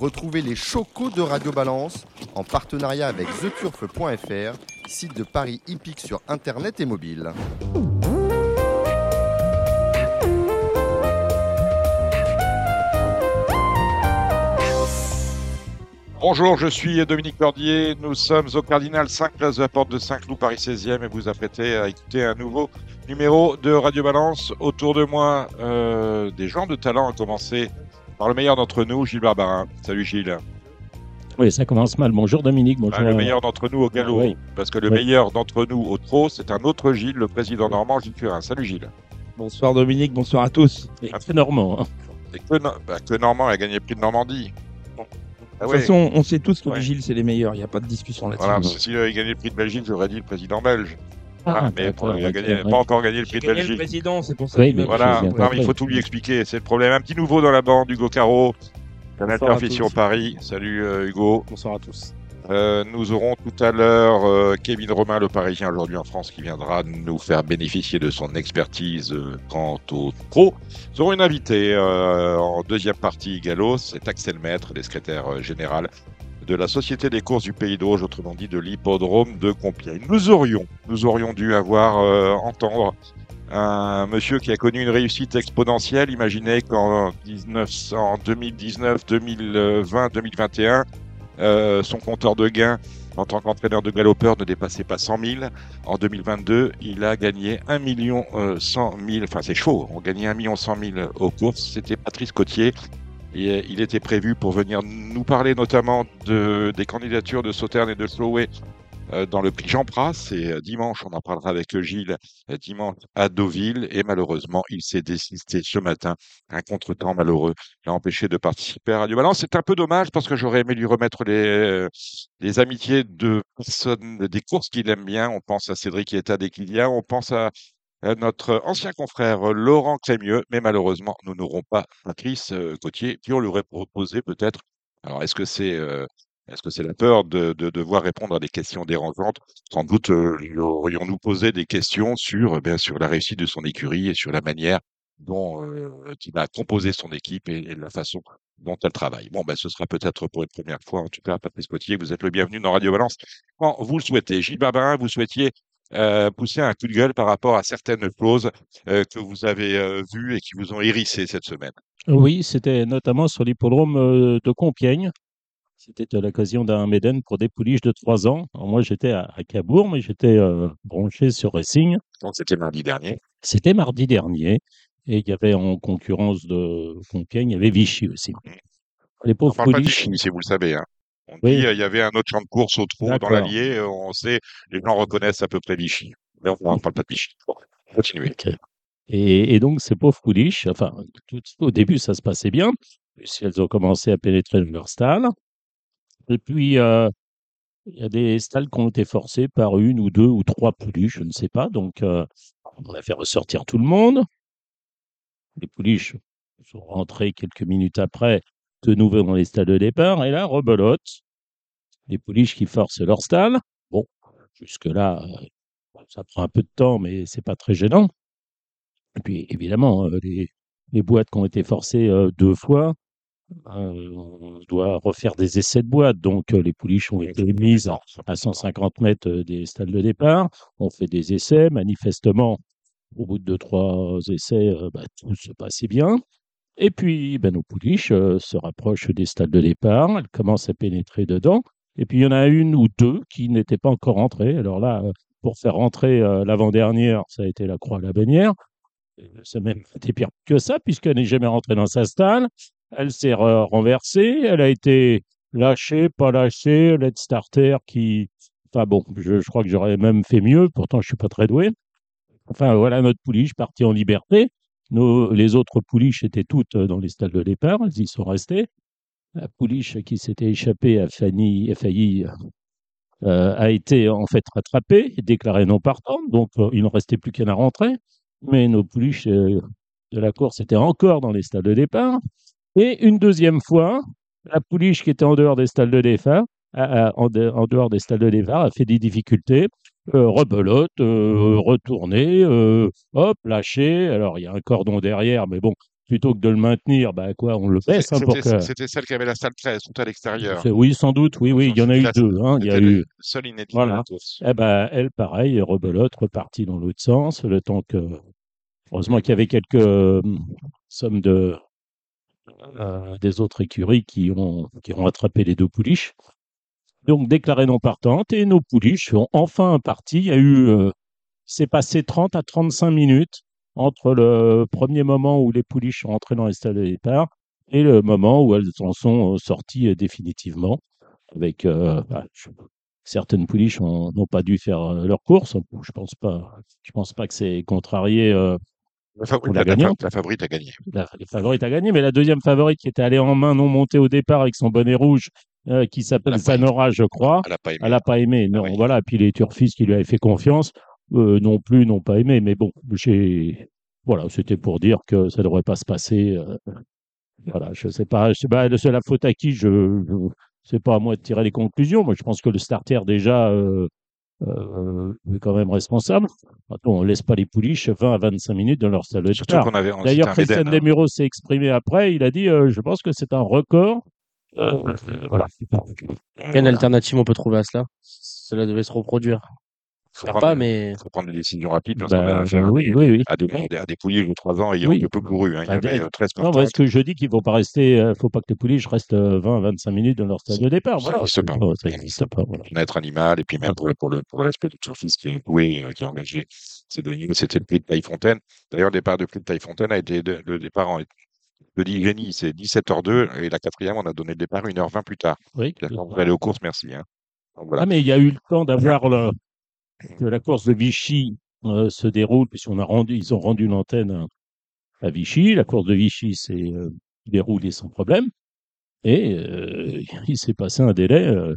Retrouvez les chocos de Radio Balance en partenariat avec theturf.fr, site de Paris hippique sur internet et mobile. Bonjour, je suis Dominique Cordier. Nous sommes au Cardinal 5 place de la Porte de Saint-Cloud, Paris 16e, et vous apprêtez à écouter un nouveau numéro de Radio Balance. Autour de moi, euh, des gens de talent, à commencer par le meilleur d'entre nous, Gilles Barbarin. Salut Gilles. Oui, ça commence mal. Bonjour Dominique. Bonjour. Ah, le meilleur d'entre nous au galop. Oui. Parce que le Oui. meilleur d'entre nous au trot, c'est un autre Gilles, le président normand, Gilles Curin. Salut Gilles. Bonsoir Dominique, bonsoir à tous. Et très normand. hein. Et que, bah, que Normand a gagné le prix de Normandie. Ah De toute ouais. façon, on sait tous que Ouais. les Gilles, c'est les meilleurs, il n'y a pas de discussion là-dessus. Voilà, parce que s'il avait gagné le prix de Belgique, j'aurais dit le président belge. Ah, mais d'accord, bon, il a gagné, pas encore gagné le prix de gagné le Belgique. président, c'est pour ça. Oui, mais m'a- Voilà, non, mais il faut tout lui expliquer, c'est le problème. Un petit nouveau dans la bande, Hugo Caro, Canal tous. Paris. Salut euh, Hugo. Bonsoir à tous. Euh, nous aurons tout à l'heure euh, Kevin Romain, le Parisien aujourd'hui en France, qui viendra nous faire bénéficier de son expertise euh, quant au pro. Nous aurons une invitée euh, en deuxième partie, Gallo, c'est Axel Maître, le secrétaire euh, général de la Société des courses du Pays d'Auge, autrement dit de l'hippodrome de Compiègne. Nous aurions, nous aurions dû avoir euh, entendre un monsieur qui a connu une réussite exponentielle. Imaginez qu'en 1900 2019, 2020, 2021, euh, son compteur de gains en tant qu'entraîneur de galopeur ne dépassait pas 100 000. En 2022, il a gagné 1 million euh, 100 000. Enfin, c'est chaud. On gagnait 1 million 100 000 aux courses. C'était Patrice Cotier. Euh, il était prévu pour venir nous parler notamment de, des candidatures de Sauterne et de Slowey euh, dans le prix Jean. Et euh, dimanche, on en parlera avec Gilles, dimanche à Deauville. Et malheureusement, il s'est désisté ce matin. Un contretemps malheureux l'a empêché de participer à Radio. C'est un peu dommage parce que j'aurais aimé lui remettre les, amitiés de personnes, des courses qu'il aime bien. On pense à Cédric Eta d'Equilia, on pense à notre ancien confrère euh, Laurent Crémieux, mais malheureusement, nous n'aurons pas Patrice euh, Gauthier, qui on lui aurait proposé peut-être. Alors, est-ce que c'est euh, est-ce la peur de, de devoir répondre à des questions dérangeantes? Sans doute euh, aurions-nous posé des questions sur, euh, bien sûr, la réussite de son écurie et sur la manière dont euh, il a composé son équipe et, la façon dont elle travaille. Bon, ben, ce sera peut-être pour une première fois, en tout cas, Patrice Potier, vous êtes le bienvenu dans Radio Balance. Quand vous le souhaitez. Gilles Barbarin, vous souhaitiez euh, pousser un coup de gueule par rapport à certaines clauses euh, que vous avez euh, vues et qui vous ont hérissé cette semaine. Oui, c'était notamment sur l'hippodrome de Compiègne. C'était à l'occasion d'un Méden pour des pouliches de 3 ans. Alors moi, j'étais à, à Cabourg, mais j'étais branché sur Racing. Donc, c'était mardi dernier. C'était mardi dernier. Et il y avait en concurrence de Compiègne, il y avait Vichy aussi. Les On pauvres parle pas de pouliches. Vichy, si vous le savez. Hein. On Oui. dit euh, il y avait un autre champ de course au trou dans l'Allier. euh, On sait, les gens reconnaissent à peu près Vichy. Mais on ne parle pas de Vichy. Bon, continuez. Et, et donc, ces pauvres pouliches, enfin, tout, au début, ça se passait bien, puisqu'elles ont commencé à pénétrer dans leur stall. Et puis, euh, il y a des stalles qui ont été forcées par une ou deux ou trois pouliches, je ne sais pas. Donc, euh, on a fait ressortir tout le monde. Les pouliches sont rentrées quelques minutes après, de nouveau dans les stalles de départ. Et là, rebelote. Les pouliches qui forcent leur stall. Bon, jusque-là, euh, ça prend un peu de temps, mais c'est pas très gênant. Et puis, évidemment, euh, les, les boîtes qui ont été forcées euh, deux fois, euh, on doit refaire des essais de boîtes. Donc, euh, les pouliches ont été mises à, à 150 mètres des stalles de départ. On fait des essais. Manifestement, au bout de deux, trois essais, euh, bah, tout se passait bien. Et puis, ben, nos pouliches se rapprochent des stalles de départ. Elles commencent à pénétrer dedans. Et puis, il y en a une ou deux qui n'étaient pas encore rentrées. Alors là, euh, pour faire rentrer euh, l'avant-dernière, ça a été la croix à la bannière. Et Ça même été pire que ça, puisqu'elle n'est jamais rentrée dans sa stalle. Elle s'est re- renversée. Elle a été lâchée, pas lâchée. Let's starter qui. Enfin bon, je, crois que j'aurais même fait mieux. Pourtant, je suis pas très doué. Enfin, voilà notre pouliche partie en liberté. Les autres pouliches étaient toutes dans les stalles de départ. Elles y sont restées. La pouliche qui s'était échappée a failli, a failli euh, a été en fait rattrapée et déclarée non partante. Donc, euh, il ne restait plus qu'à la rentrée. Mais nos pouliches euh, de la course étaient encore dans les stalles de départ. Et une deuxième fois, la pouliche qui était en dehors des stalles de départ, a- en, de- en dehors des stades de départ, a fait des difficultés, rebelote, retourner, euh, hop, lâcher. Alors, il y a un cordon derrière, mais bon, plutôt que de le maintenir, bah quoi, on le baisse hein, C'était que. celle qui avait la salle 13, tout à l'extérieur. Oui, sans doute, oui, oui, il y en a eu deux. hein, Il y a eu. le seul inédit de Voilà. Eh ben, elle, pareil, rebelote, repartie dans l'autre sens, le temps que. Heureusement qu'il y avait quelques euh, sommes de. euh, des autres écuries qui ont, qui ont attrapé les deux pouliches. Donc, déclarée non partante, et nos pouliches sont enfin partis. Il y a eu. euh, c'est passé 30 à 35 minutes entre le premier moment où les pouliches sont rentrées dans les stades de départ et le moment où elles en sont euh, sorties euh, définitivement. Avec euh, bah, certaines pouliches ont- n'ont pas dû faire euh, leur course. Je pense pas. Je pense pas que c'est contrarié. euh, La favorite, Pour la la, la- gagnante. la favorite a gagné. la, favorite a gagné, mais la deuxième favorite qui était allée en main non montée au départ avec son bonnet rouge, euh, qui s'appelle Elle a pas aimé. Zanora, je crois. Elle n'a pas aimé. Elle n'a pas aimé. Non, oui. voilà. Puis les turfistes qui lui avaient fait confiance, euh, non plus, n'ont pas aimé. Mais bon, j'ai. Voilà, c'était pour dire que ça ne devrait pas se passer. euh, voilà, je sais pas. Je sais pas, c'est la faute à qui je. je c'est pas à moi de tirer les conclusions. Moi, je pense que le starter, déjà, euh, euh, est quand même responsable. Maintenant, on laisse pas les pouliches 20 à 25 minutes dans leur salle de Surtout départ. qu'on avait. on- D'ailleurs, Christian hein. Demuro s'est exprimé après. Il a dit euh, Je pense que c'est un record. Euh, voilà. Quelle alternative on peut trouver à cela? Cela devait se reproduire. Faut prendre- pas, mais faut prendre des décisions rapides parce Ben, a oui, à oui, oui. des- à des, à des pouliers de 3 ans Oui. un peu couru. hein. Il y Ah, avait des- euh, 13 Non, parce que je dis qu'il ne faut pas rester, euh, faut pas que les pouliches restent euh, 20 à 25 minutes dans leur stade de départ. Ça Voilà. n'existe pas. Ça n'existe pas. Voilà. être animal et puis même pour, le- pour, le, pour le respect du surfiste qui est doué, euh, qui est engagé. C'est C'était le prix de Taillefontaine. D'ailleurs, le départ de prix de Taillefontaine a été de- le départ en de Ligeni, c'est 17h02 et la quatrième, on a donné le départ 1h20 plus tard. Oui. Vous allez aux courses, merci. hein. Donc, voilà. Ah, mais il y a eu le temps d'avoir le- que la course de Vichy euh, se déroule, puisqu'on a rendu, ils ont rendu une antenne à, Vichy. La course de Vichy s'est euh, déroulée sans problème. Et euh, il s'est passé un délai euh,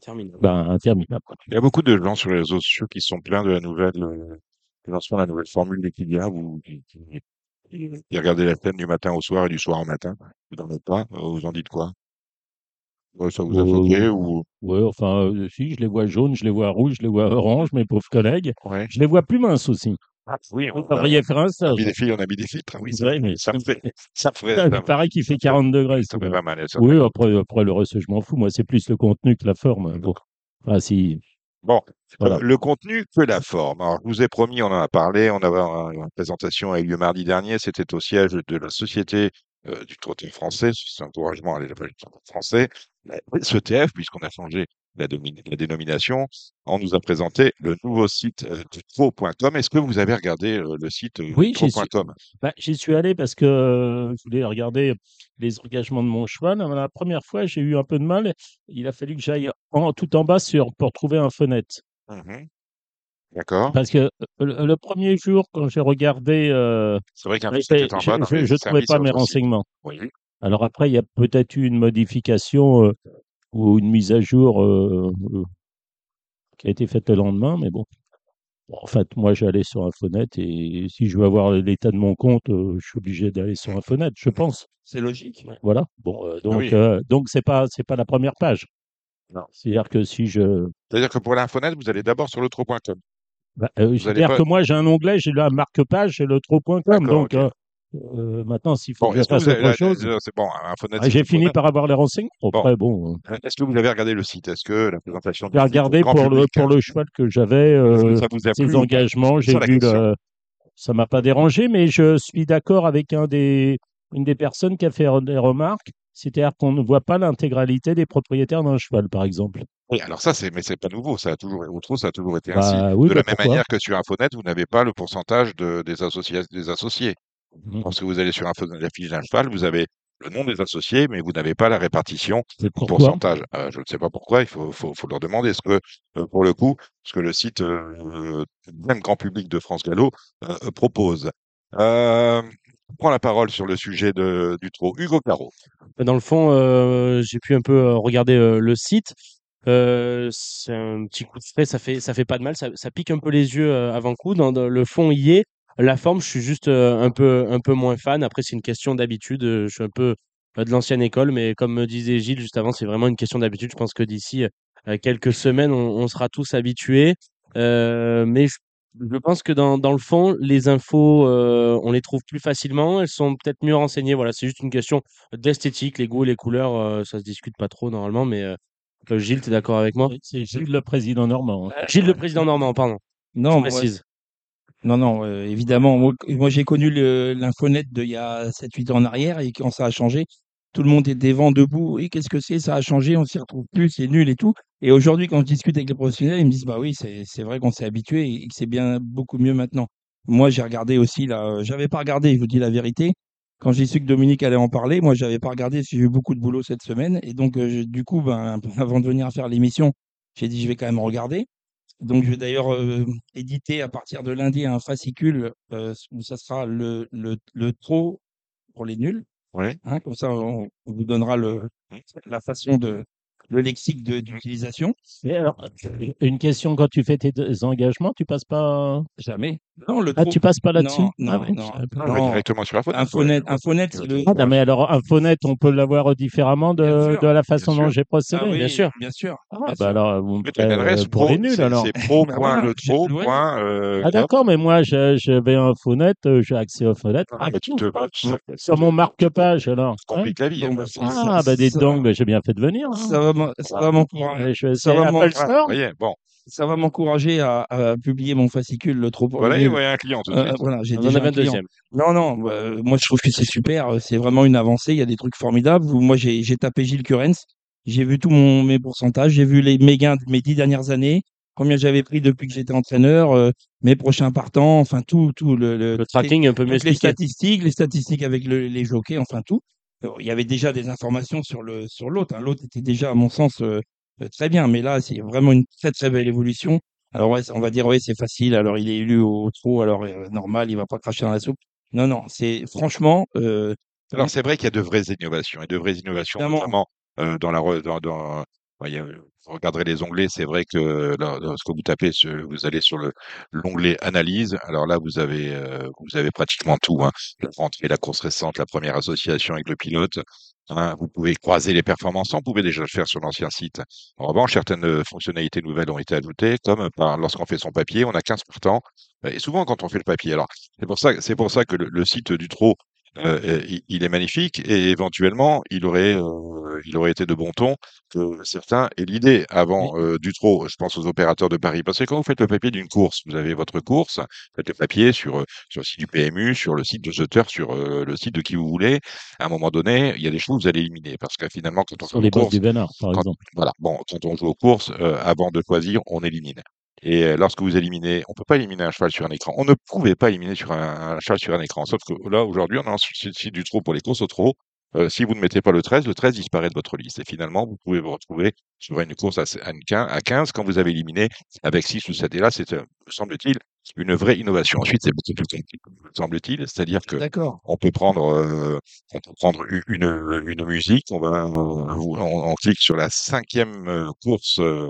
termine. ben, interminable. Il y a beaucoup de gens sur les réseaux sociaux qui sont pleins de la nouvelle, euh, du lancement de la nouvelle formule d'Equidia ou qui, qui, qui regardaient la chaîne du matin au soir et du soir au matin. Vous n'en êtes pas. Vous en dites quoi? Ouais, Ça vous a choqué ou Ouais, enfin, euh, si, je les vois jaunes, je les vois rouges, je les vois oranges, mes pauvres collègues. ouais. Je les vois plus minces aussi. Oui, Vous devriez faire un On a stage. des filles, on a mis des filtres. Oui, Ouais, mais ça me fait, ça me ferait, Ah, ça Il me- paraît qu'il fait 40 degrés. ça me fait pas mal. ça. Oui, après, après le reste, je m'en fous. Moi, c'est plus le contenu que la forme. Bon. Ah, si. Bon, Voilà. euh, le contenu que la forme. Alors, je vous ai promis, on en a parlé, on avait un- une présentation a eu lieu mardi dernier, c'était au siège de la Société euh, du trottin français, c'est un encouragement à l'élevage du trottin français, la SETF, puisqu'on a changé la, dénomination, on nous a présenté le nouveau site euh, du tro.com. Est-ce que vous avez regardé euh, le site euh, Oui, j'y suis. tro.com Bah, J'y suis allé parce que je voulais regarder les engagements de mon cheval. La première fois, j'ai eu un peu de mal. Il a fallu que j'aille en, tout en bas sur, pour trouver un fenêtre. Mhm. D'accord. Parce que le, le premier jour, quand j'ai regardé, euh, C'est vrai qu'un je site est en bas dans je- les je trouvais pas mes renseignements. Oui. Alors après, il y a peut-être eu une modification euh, ou une mise à jour euh, euh, qui a été faite le lendemain, mais bon. Bon, En fait, moi, j'allais sur Infonet et si je veux avoir l'état de mon compte, euh, je suis obligé d'aller sur Infonet, je pense. C'est logique. Voilà. Bon, euh, donc, oui. euh, donc c'est pas, c'est pas la première page. Non. C'est-à-dire que si je, C'est-à-dire que pour l'infonet, vous allez d'abord sur le tro.com. bah, euh, c'est-à-dire pas- que moi, j'ai un onglet, j'ai la marque-page, j'ai le trop.com. Donc, ok. euh, euh, maintenant, s'il faut Bon, que je fasse autre chose, c'est bon, ah, j'ai fini par avoir les renseignements. Après, bon, euh. Est-ce que vous avez regardé le site? Est-ce que la présentation j'ai regardé pour le, pour hein, le cheval que j'avais, euh, ses engagements, j'ai vu le, ça m'a pas dérangé, mais je suis d'accord avec un des, une des personnes qui a fait des remarques. C'est-à-dire qu'on ne voit pas l'intégralité des propriétaires d'un cheval, par exemple. Oui, alors ça, c'est, mais c'est pas nouveau. Ça a toujours, ça a toujours été ainsi. Bah oui, De bah la même pourquoi? manière que sur Infonet, vous n'avez pas le pourcentage de, des, associés, des associés. Mhm. Lorsque vous allez sur Infonet, la fiche d'un cheval, vous avez le nom des associés, mais vous n'avez pas la répartition pourquoi? pourcentage. Euh, je ne sais pas pourquoi, il faut, faut, faut leur demander. Est-ce que, euh, pour le coup, ce que le site, euh, même grand public de France Gallo, euh, propose. Euh, je prends la parole sur le sujet de, du trot. Hugo Caro. Dans le fond, euh, j'ai pu un peu regarder euh, le site. Euh, c'est un petit coup de frais, ça fait, ça fait pas de mal, ça, ça pique un peu les yeux euh, avant coup. Dans, le fond, y est. La forme, je suis juste euh, un peu, un peu moins fan. Après, c'est une question d'habitude. Je suis un peu de l'ancienne école, mais comme me disait Gilles juste avant, c'est vraiment une question d'habitude. Je pense que d'ici quelques semaines, on, on sera tous habitués. Euh, mais je Je pense que dans, dans le fond, les infos, euh, on les trouve plus facilement. Elles sont peut-être mieux renseignées. Voilà, c'est juste une question d'esthétique. Les goûts les couleurs, euh, ça se discute pas trop normalement. Mais euh, euh, Gilles, tu es d'accord avec moi? C'est Gilles le président normand. hein. Gilles, le président normand, pardon. Je Non, moi, précise. non, non, euh, évidemment. Moi, moi, j'ai connu l'infonet d'il y a 7-8 ans en arrière et quand ça a changé, tout le monde était vent debout. Et qu'est-ce que c'est? Ça a changé, on s'y retrouve plus, c'est nul et tout. Et aujourd'hui, quand je discute avec les professionnels, ils me disent, bah oui, c'est, vrai qu'on s'est habitué et que c'est bien beaucoup mieux maintenant. Moi, j'ai regardé aussi, là, euh, j'avais pas regardé, je vous dis la vérité. Quand j'ai su que Dominique allait en parler, moi, j'avais pas regardé parce que j'ai eu beaucoup de boulot cette semaine. Et donc, euh, du coup, ben, avant de venir faire l'émission, j'ai dit, je vais quand même regarder. Donc, je vais d'ailleurs euh, éditer à partir de lundi un fascicule euh, où ça sera le, le, le trop pour les nuls. Ouais. hein, comme ça, on, on vous donnera le, la façon de le lexique de- d'utilisation. Mais alors, une question, quand tu fais tes engagements, tu passes pas. Jamais. Non, le Ah, tu passes pas là-dessus Non, non, Ah ouais, non. directement sur la faute. Infonet, Infonet, c'est le. Ah, non, mais alors, Infonet, on peut l'avoir différemment de, sûr, de la façon dont j'ai procédé. Ah oui, bien sûr. Bien sûr. Ah, bien bah sûr. alors, vous me Mais euh, pour pro, les nuls, c'est- alors. C'est pro. Point voilà, le j'ai- trop. ouais. point, euh, Ah, d'accord, mais moi, je- j'avais Infonet, euh, j'ai accès aux fenêtres. Ah, bah, tu te Sur mon marque-page, alors. Ça complique la vie. Hein. ça- Ah, bah, donc, bah, j'ai bien fait de venir. hein. Ça va, ça va m'encourager. Ça va Ah, bon. Ça va m'encourager à, à publier mon fascicule, le trop Voilà, et nuls. voyez un client tout de Euh, voilà, j'ai déjà avait un client. deuxième. Non, non, bah, moi je trouve que c'est super, euh, c'est vraiment une avancée, il y a des trucs formidables. Moi j'ai j'ai tapé Gilles Curens, j'ai vu tous mon, mes pourcentages, j'ai vu les, mes gains de mes dix dernières années, combien j'avais pris depuis que j'étais entraîneur, euh, mes prochains partants, enfin tout, tout le, le, Le tracking un peu mieux les statistiques, les statistiques avec le- les jockeys, enfin tout. Il y avait déjà des informations sur le sur l'autre. hein. L'autre était déjà, à mon sens, euh, euh, très bien, mais là c'est vraiment une très très belle évolution. Alors ouais, on va dire ouais c'est facile. Alors il est élu au trop, alors euh, normal, il va pas cracher dans la soupe. Non non, c'est franchement. Euh, Alors, c'est vrai qu'il y a de vraies innovations et de vraies innovations, notamment dans la. Dans, dans, il y a- regarderez les onglets, c'est vrai que lorsque vous tapez, vous allez sur le l'onglet analyse. Alors là, vous avez euh, vous avez pratiquement tout. Hein. La rentrée, la course récente, la première association avec le pilote. hein. vous pouvez croiser les performances. On pouvait déjà le faire sur l'ancien site. En revanche, certaines euh, fonctionnalités nouvelles ont été ajoutées, comme par, lorsqu'on fait son papier, on a 15 partants. Et souvent, quand on fait le papier, alors c'est pour ça, pour ça que le, le site du Trot euh, il, est magnifique et éventuellement il aurait euh, il aurait été de bon ton que certains aient l'idée avant euh, du trop. Je pense aux opérateurs de Paris parce que quand vous faites le papier d'une course, vous avez votre course, vous faites le papier sur sur le site du PMU, sur le site de Zutter, sur euh, le site de qui vous voulez. À un moment donné, il y a des choses que vous allez éliminer parce que finalement quand on Sur les bosses course, du Vénard, par quand- exemple. voilà, bon, quand on joue aux courses, euh, avant de choisir, on élimine. Et euh, lorsque vous éliminez, on peut pas éliminer un cheval sur un écran. On ne pouvait pas éliminer sur un, cheval sur un écran. Sauf que là, aujourd'hui, on site site du trot pour les courses au trot. Euh, si vous ne mettez pas le 13, le 13 disparaît de votre liste. Et finalement, vous pouvez vous retrouver sur une course à, à une quin- à 15 quand vous avez éliminé avec 6 ou 7. Et là, c'est, euh, me semble-t-il, une vraie innovation. Ensuite, c'est beaucoup plus compliqué, me semble-t-il. C'est-à-dire que D'accord. on peut prendre, euh, on peut prendre une, une musique, on va, vous- on, on clique sur la cinquième course euh,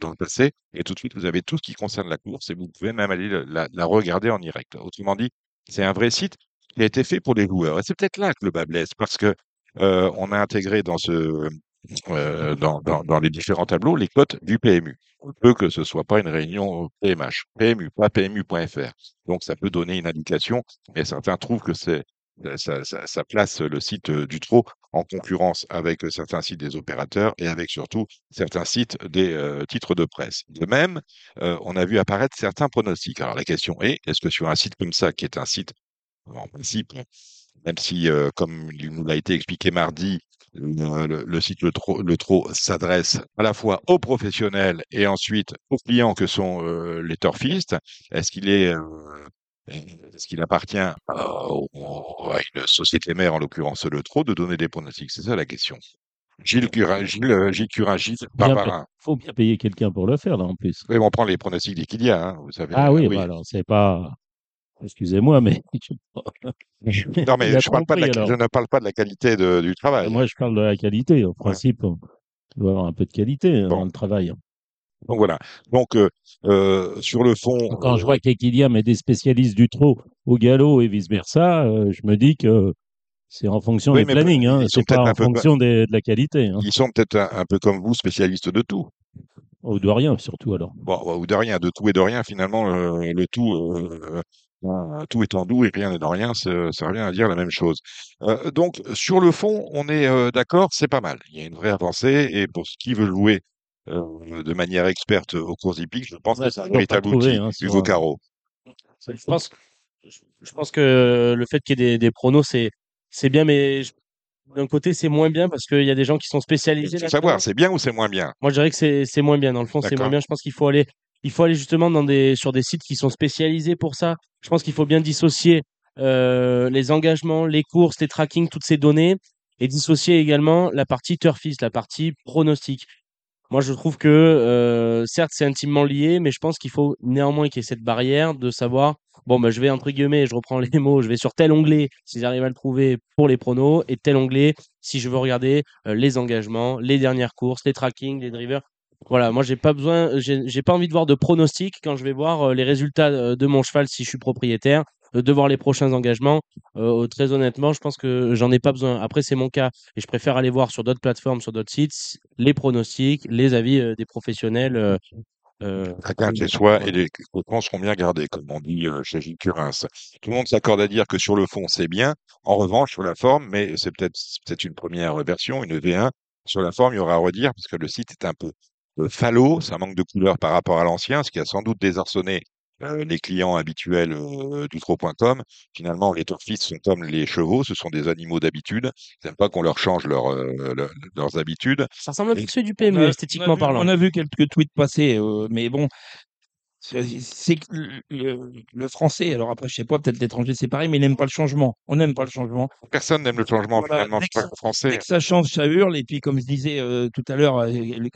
dans le passé, et tout de suite vous avez tout ce qui concerne la course, et vous pouvez même aller la, la regarder en direct. Autrement dit, c'est un vrai site qui a été fait pour les joueurs. Et c'est peut-être là que le bas blesse, parce que euh, on a intégré dans ce, euh, dans, les différents tableaux les cotes du PMU. On peut que ce soit pas une réunion PMH, PMU, pas PMU.fr. Donc ça peut donner une indication, mais certains trouvent que c'est ça, place le site euh, du Trot en concurrence avec euh, certains sites des opérateurs et avec surtout certains sites des euh, titres de presse. De même, euh, on a vu apparaître certains pronostics. Alors la question est, est-ce que sur un site comme ça, qui est un site en principe, même si, euh, comme il nous l'a été expliqué mardi, le, le- le site Le Trot, le Trot s'adresse à la fois aux professionnels et ensuite aux clients que sont euh, les turfistes, est-ce qu'il est, euh, est-ce qu'il appartient à, une société mère, en l'occurrence Le Trot, de donner des pronostics? C'est ça la question. Gilles Curin, Gilles, Gilles Curin, Gilles Bien Barbarin. faut bien payer quelqu'un pour le faire, là, en plus. Oui, mais on prend les pronostics des Kylian, hein, vous savez. Ah oui, oui. bah alors, c'est pas. Excusez-moi, mais. Non, mais Il je, parle pas de la, je ne parle pas de la qualité de- du travail. Moi, je parle de la qualité. Au principe, on doit avoir un peu de qualité hein, Bon. dans le travail. Donc voilà. Donc euh, euh, sur le fond, Quand je euh, vois que Kylian met des spécialistes du trot au galop et vice-versa, euh, je me dis que c'est en fonction Oui, des plannings, hein, c'est pas en peu- fonction des- de la qualité. hein. ils sont peut-être un, un peu comme vous, spécialistes de tout. Ou de rien, surtout alors. Bon, ou de rien, de tout et de rien, finalement, euh, le tout, euh, tout étant doux et rien n'est de rien, ça revient à dire la même chose. Euh, donc, sur le fond, on est euh, d'accord, c'est pas mal. Il y a une vraie avancée, et pour ce qui veut jouer euh, de manière experte aux courses hippiques, je pense Ouais, que c'est un véritable outil, hein, Hugo Caro. Je pense, je pense que le fait qu'il y ait des, des pronos, c'est, c'est bien, mais je- d'un côté, c'est moins bien parce qu'il y a des gens qui sont Il spécialisés faut là-dedans. savoir, c'est bien ou c'est moins bien? Moi, je dirais que c'est c'est moins bien. Dans le fond, c'est moins bien. Je pense qu'il faut aller, il faut aller justement sur des sites qui sont spécialisés pour ça. Je pense qu'il faut bien dissocier euh, les engagements, les courses, les tracking, toutes ces données, et dissocier également la partie turfiste, la partie pronostic. Moi, je trouve que euh, certes, c'est intimement lié, mais je pense qu'il faut néanmoins qu'il y ait cette barrière de savoir, bon, bah, je vais entre guillemets, je reprends les mots, je vais sur tel onglet si j'arrive à le trouver pour les pronos, et tel onglet si je veux regarder euh, les engagements, les dernières courses, les trackings, les drivers. Voilà, moi, j'ai pas besoin, j'ai pas envie de voir de pronostics quand je vais voir euh, les résultats euh, de mon cheval si je suis propriétaire, euh, de voir les prochains engagements. Euh, très honnêtement, je pense que j'en ai pas besoin. Après, c'est mon cas et je préfère aller voir sur d'autres plateformes, sur d'autres sites, les pronostics, les avis euh, des professionnels. euh, euh, Chacun chez soi et les seront bien gardés, comme on dit euh, chez Gilles Curins. Tout le monde s'accorde à dire que sur le fond, c'est bien. En revanche, sur la forme, mais c'est peut-être c'est peut-être une première version, une V1. Sur la forme, il y aura à redire parce que le site est un peu euh, falot, ça manque de couleur par rapport à l'ancien, ce qui a sans doute désarçonné euh, les clients habituels euh. Finalement, les turfistes sont comme les chevaux, ce sont des animaux d'habitude. Ils n'aiment pas qu'on leur change leur, euh, leur- leurs habitudes. ça ressemble un peu ceux du on a esthétiquement vu, parlant. on a vu quelques tweets passer, euh, mais bon, c'est le, le- le français, alors après, je sais pas, peut-être l'étranger, c'est pareil, mais il n'aime pas le changement. On n'aime pas le changement. Personne n'aime le changement, Voilà, finalement, dès je que ça, dès français. que ça change, ça hurle. Et puis, comme je disais euh, tout à l'heure, euh,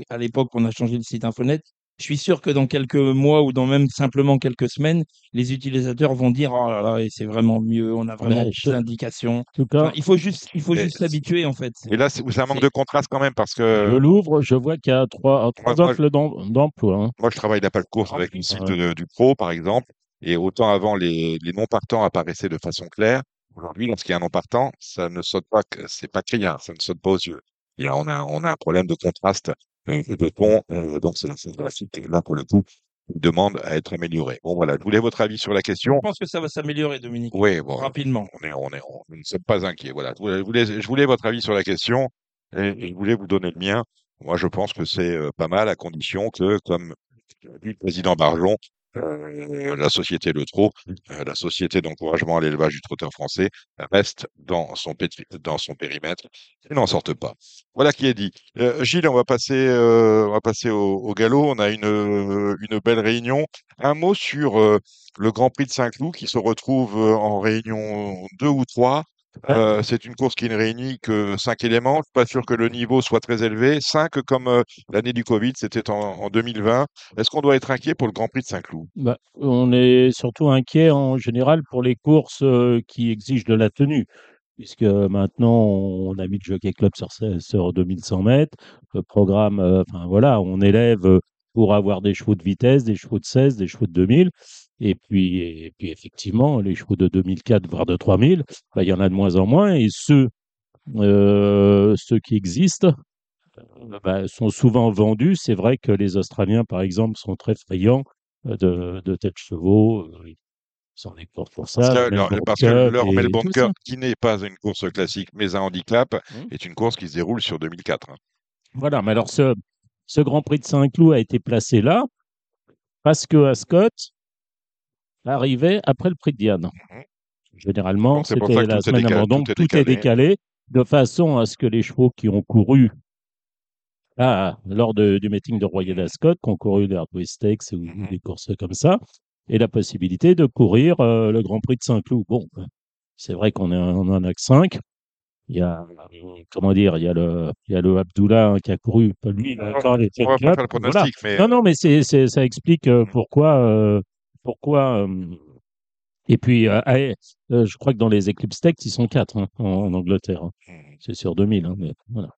à l'époque, on a changé le site Infonet. Je suis sûr que dans quelques mois ou dans même simplement quelques semaines, les utilisateurs vont dire Oh là là, c'est vraiment mieux, on a vraiment Mais plus d'indications. En tout Enfin, cas, il faut juste, il faut juste s'habituer en fait. et là, c'est un manque de contraste quand même parce je que l'ouvre, je vois qu'il y a trois, moi, trois moi, offres d'em- d'emploi. hein. moi, je travaille d'appel de course avec une site Ouais. de- du pro, par exemple, et autant avant, les, les non partants apparaissaient de façon claire. Aujourd'hui, lorsqu'il y a un non partant, ça ne saute pas, c'est pas criant, ça ne saute pas aux yeux. Et là, on a, on a un problème de contraste euh, donc c'est la la site, là, pour le coup, demande à être amélioré. Bon, voilà, je voulais votre avis sur la Je question. pense que ça va s'améliorer, Dominique, Oui, bon, rapidement. on est, on est, on ne sommes pas inquiets. Voilà, je voulais, je voulais, je votre avis sur la question et, et je voulais vous donner le mien. Moi, je pense que c'est euh, pas mal à condition que, comme dit le président Barjon, la société Le Trot, euh, la société d'encouragement à l'élevage du trotteur français, reste dans son, périmètre et n'en sorte pas. Voilà qui est dit. Euh, Gilles, on va passer, euh, au, galop. On a une, euh, belle réunion. Un mot sur euh, le Grand Prix de Saint-Cloud qui se retrouve euh, en réunion 2 ou 3. Ouais. Euh, c'est une course qui ne réunit que cinq éléments. Je suis pas sûr que le niveau soit très élevé. Cinq comme euh, l'année du Covid, c'était en, en 2020. Est-ce qu'on doit être inquiet pour le Grand Prix de Saint-Cloud? Bah, on est surtout inquiet en général pour les courses euh, qui exigent de la tenue, puisque maintenant on a mis le Jockey Club sur, sur 2100 mètres. Le programme, enfin voilà, on élève pour avoir des chevaux de vitesse, des chevaux de 16, des chevaux de 2000. Et puis, et puis effectivement, les chevaux de 2004, voire de 3000, bah, il y en a de moins en moins. Et ceux, euh, ceux qui existent euh, bah, sont souvent vendus. C'est vrai que les Australiens, par exemple, sont très friands de, de tels chevaux. Ils des courses pour ça. leur, parce que leur Melbourne. Cup, qui n'est pas une course classique mais un handicap, Mmh. est une course qui se déroule sur 2004. hein. Voilà, mais alors ce, ce Grand Prix de Saint-Cloud a été placé là parce que Ascot arrivait après le Prix de Diane. Mhm. Généralement, c'était la semaine avant. Donc Tout est tout est décalé. de façon à ce que les chevaux qui ont couru ah, lors de- du meeting de Royal Ascot, qui ont couru les Hardway Stakes ou, Mhm. des courses comme ça, aient la possibilité de courir euh, le Grand Prix de Saint-Cloud. Bon, c'est vrai qu'on en a que cinq. Il y a, comment dire, il y a le, il y a le Abdullah hein, qui a couru. Lui, il a encore les On va pas Cup. faire le Voilà. pronostic, mais Non, non, mais ça explique euh, Mhm. pourquoi, euh, pourquoi. euh, et puis, euh, euh, je crois que dans les Eclipse Tech, ils sont quatre hein, en, en Angleterre. hein. Mhm. C'est sur 2000, hein, mais voilà.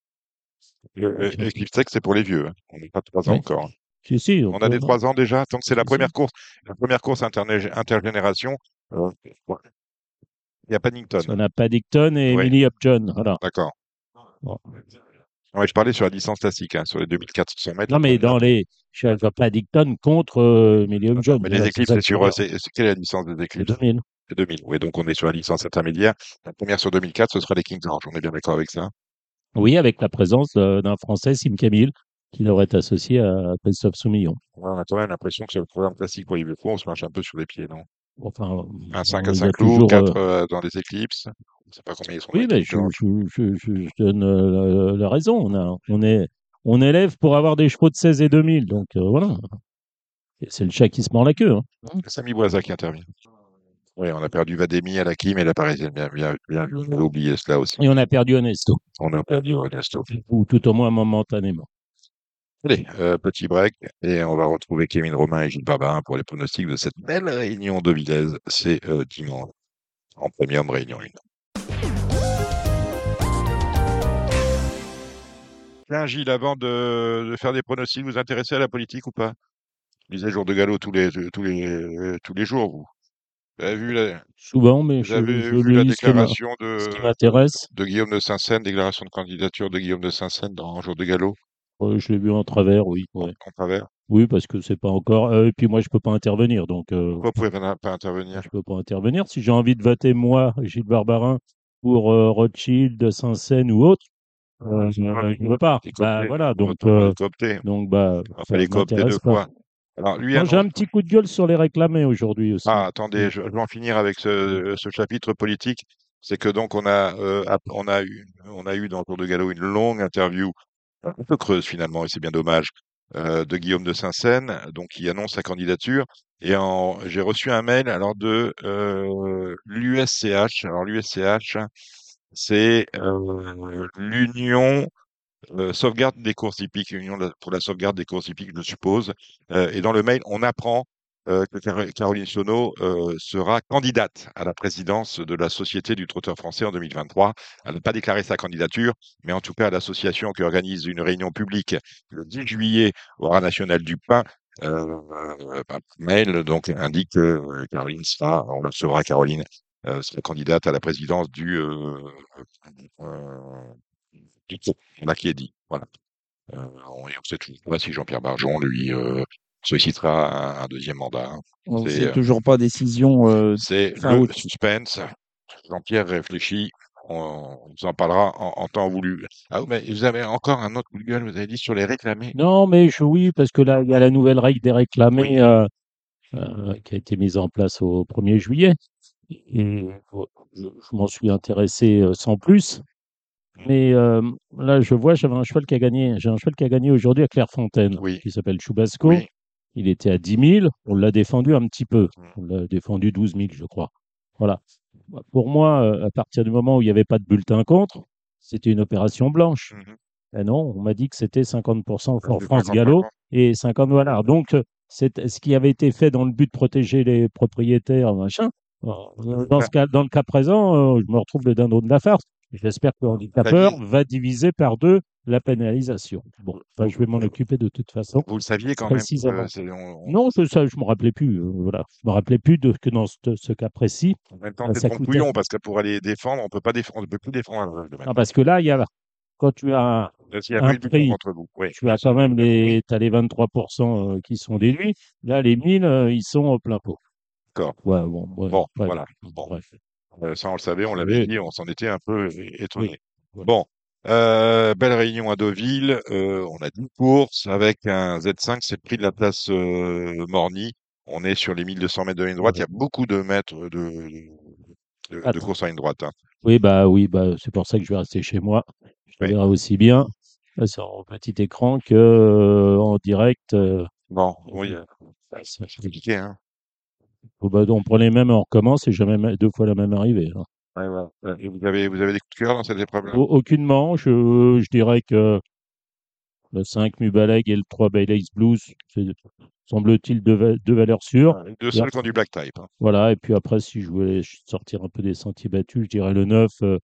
Le- le- Eclipse Tech, c'est pour les vieux. hein. On n'est pas trois ans encore. Si, si, On a des trois ans déjà. Donc c'est la si. première course, la première course intergénération. Ouais. Il y a Paddington. On a Paddington et. Emily Upjohn. Voilà. D'accord. Bon. Ouais, je parlais sur la distance classique, hein, sur les 2400 mètres. Non, mais dans les. Je ne vois pas contre euh, John. Mais les éclipses, c'est sur. euh. C'est c'est- quelle est la distance des C'est éclipses 2000. C'est 2000. Oui, donc on est sur la licence intermédiaire. La première sur 2004, ce sera les Kings Orange. On est bien d'accord avec ça? Oui, avec la présence euh, d'un Français, Sim Camille, qui devrait être associé à Christophe Soumillon. Ouais, on a quand même l'impression que c'est le programme classique pour Yves. On se marche un peu sur les pieds, non? Enfin, Un 5 il à y a 5 loups, toujours. 4 euh, dans les éclipses. Je ne sais pas combien ils sont dans Oui, les mais je, je, je, je, je donne euh, la, la raison. On, a, on, est, on élève pour avoir des chevaux de 16 et 2000. Donc euh, voilà. Et C'est le chat qui se mord la queue. hein. C'est Samy Boisa qui intervient. Oui, on a perdu Vademi à la Kim et la Parisienne. Bien, bien, bien, on avait oublié cela aussi. Et on a perdu Honesto. On a perdu Ernesto. Ou tout au moins momentanément. Allez, euh, petit break et on va retrouver Kevin Romain et Gilles Barbarin pour les pronostics de cette belle réunion de Villez. C'est euh, dimanche en première de réunion 1. Tiens, Gilles, avant de, de faire des pronostics, vous intéressez à la politique ou pas? Vous lisez Jour de Galop tous les, tous les, tous les jours, vous Vous avez vu la, Souvent, mais vous je, avez je vu la ce qui déclaration de, ce qui m'intéresse. de Guillaume de Saint-Seine, déclaration de candidature de Guillaume de Saint-Seine dans Jour de Galop Euh, je l'ai vu en travers, oui. ouais. en travers Oui, parce que c'est pas encore. euh, et puis moi, je peux pas intervenir. Donc, euh, Pourquoi vous pouvez pas, pas intervenir? je peux pas intervenir. Si j'ai envie de voter, moi, Gilles Barbarin, pour euh, Rothschild, Saint-Seine ou autre, euh, je ne veux pas. Bah, voilà. Donc, euh, donc bah, Enfin, ça les coopter m'intéresse de pas. quoi Alors, lui j'ai un petit coup de gueule sur les réclamés aujourd'hui aussi. Ah, attendez, je, je vais en finir avec ce, ce chapitre politique. C'est que donc on a, euh, on a eu, on a eu dans le Tour de Gallo une longue interview, un peu creuse finalement, et c'est bien dommage, euh, de Guillaume de Saint-Seine, donc qui annonce sa candidature. Et en, j'ai reçu un mail alors de euh, l'USCH. Alors l'USCH, c'est euh, l'Union euh, sauvegarde des courses hippiques, Union de la- pour la sauvegarde des courses hippiques, je suppose. Euh, et dans le mail, on apprend euh, que Car- Caroline Sono euh, sera candidate à la présidence de la Société du trotteur français en 2023. Elle n'a pas déclaré sa candidature, mais en tout cas, l'association qui organise une réunion publique le 10 juillet au Rat national du pain, euh, euh, mail donc indique que Caroline sera, on la recevra Caroline, sera candidate à la présidence du du qui dit. Voilà. On, on sait toujours pas si Jean-Pierre Barjon lui sollicitera un, un deuxième mandat. hein. On C'est, euh, toujours pas décision. euh, C'est le août. suspense. Jean-Pierre réfléchit. On, on vous en parlera en, en temps voulu. Ah, oui, mais vous avez encore un autre coup de gueule, vous avez dit sur les réclamés. Non, mais je, oui, parce que là, il y a la nouvelle règle des réclamés euh, euh, qui a été mise en place au 1er juillet. Et je, je m'en suis intéressé sans plus. Mais euh, là, je vois, j'avais un cheval qui a gagné. J'ai un cheval qui a gagné aujourd'hui à Clairefontaine, Oui. qui s'appelle Chubasco. Oui. Il était à 10 000. On l'a défendu un petit peu. Mm. On l'a défendu 12 000, je crois. Voilà. Pour moi, euh, à partir du moment où il n'y avait pas de bulletin contre, c'était une opération blanche. Eh non, on m'a dit que c'était 50% pour France 50%. Gallo et 50 dollars. Donc, euh, c'est ce qui avait été fait dans le but de protéger les propriétaires, machin. Euh, Dans, ce cas, dans le cas présent, je me retrouve le dindon de la farce. J'espère que le handicapeur va diviser par deux la pénalisation. Bon, enfin, je vais m'en occuper de toute façon. Vous le saviez quand même. Précisément. que c'est- on- on- Non, je ne me rappelais plus. euh, voilà. Je me rappelais plus de, que dans ce, ce cas précis. En même temps, c'est trompouillon coûtait- parce que pour aller défendre, on peut pas défendre, on ne peut plus défendre. domaine. Non, parce que là, il y a, quand tu as y a un prix, contre vous. Oui. tu as quand même les, t'as les 23% euh, qui sont déduits. Là, les 1000, euh, ils sont au plein pot. D'accord. Ouais, bon, ouais, Bon, ouais, voilà. Bon. bref. Euh, ça, on le savait, on l'avait Oui. dit, on s'en était un peu étonné. Oui. Bon, euh, belle réunion à Deauville. Euh, on a 10 courses avec un Z5, c'est le prix de la place Morny. On est sur les 1200 mètres de ligne droite. Il y a beaucoup de mètres de, de, de en ligne droite. hein. Oui, bah oui, bah, c'est pour ça que je vais rester chez moi. Je Oui. verrai aussi bien sur petit écran que en direct. Bon, oui, c'est compliqué. Hein. Oh, bah, on prend les mêmes on recommence et jamais ma- deux fois la même arrivée. hein. Ouais, ouais. Ouais. Et vous avez, vous avez des coups de cœur dans cette épreuve-là? Au- Aucunement, je, je dirais que le 5 Mubaleg et le 3 Baileys Blues, c'est, semble-t-il, deux, va- deux valeurs sûres. Les Deux seuls qui ont du black type. hein. Voilà, et puis après, si je voulais sortir un peu des sentiers battus, je dirais le 9, euh,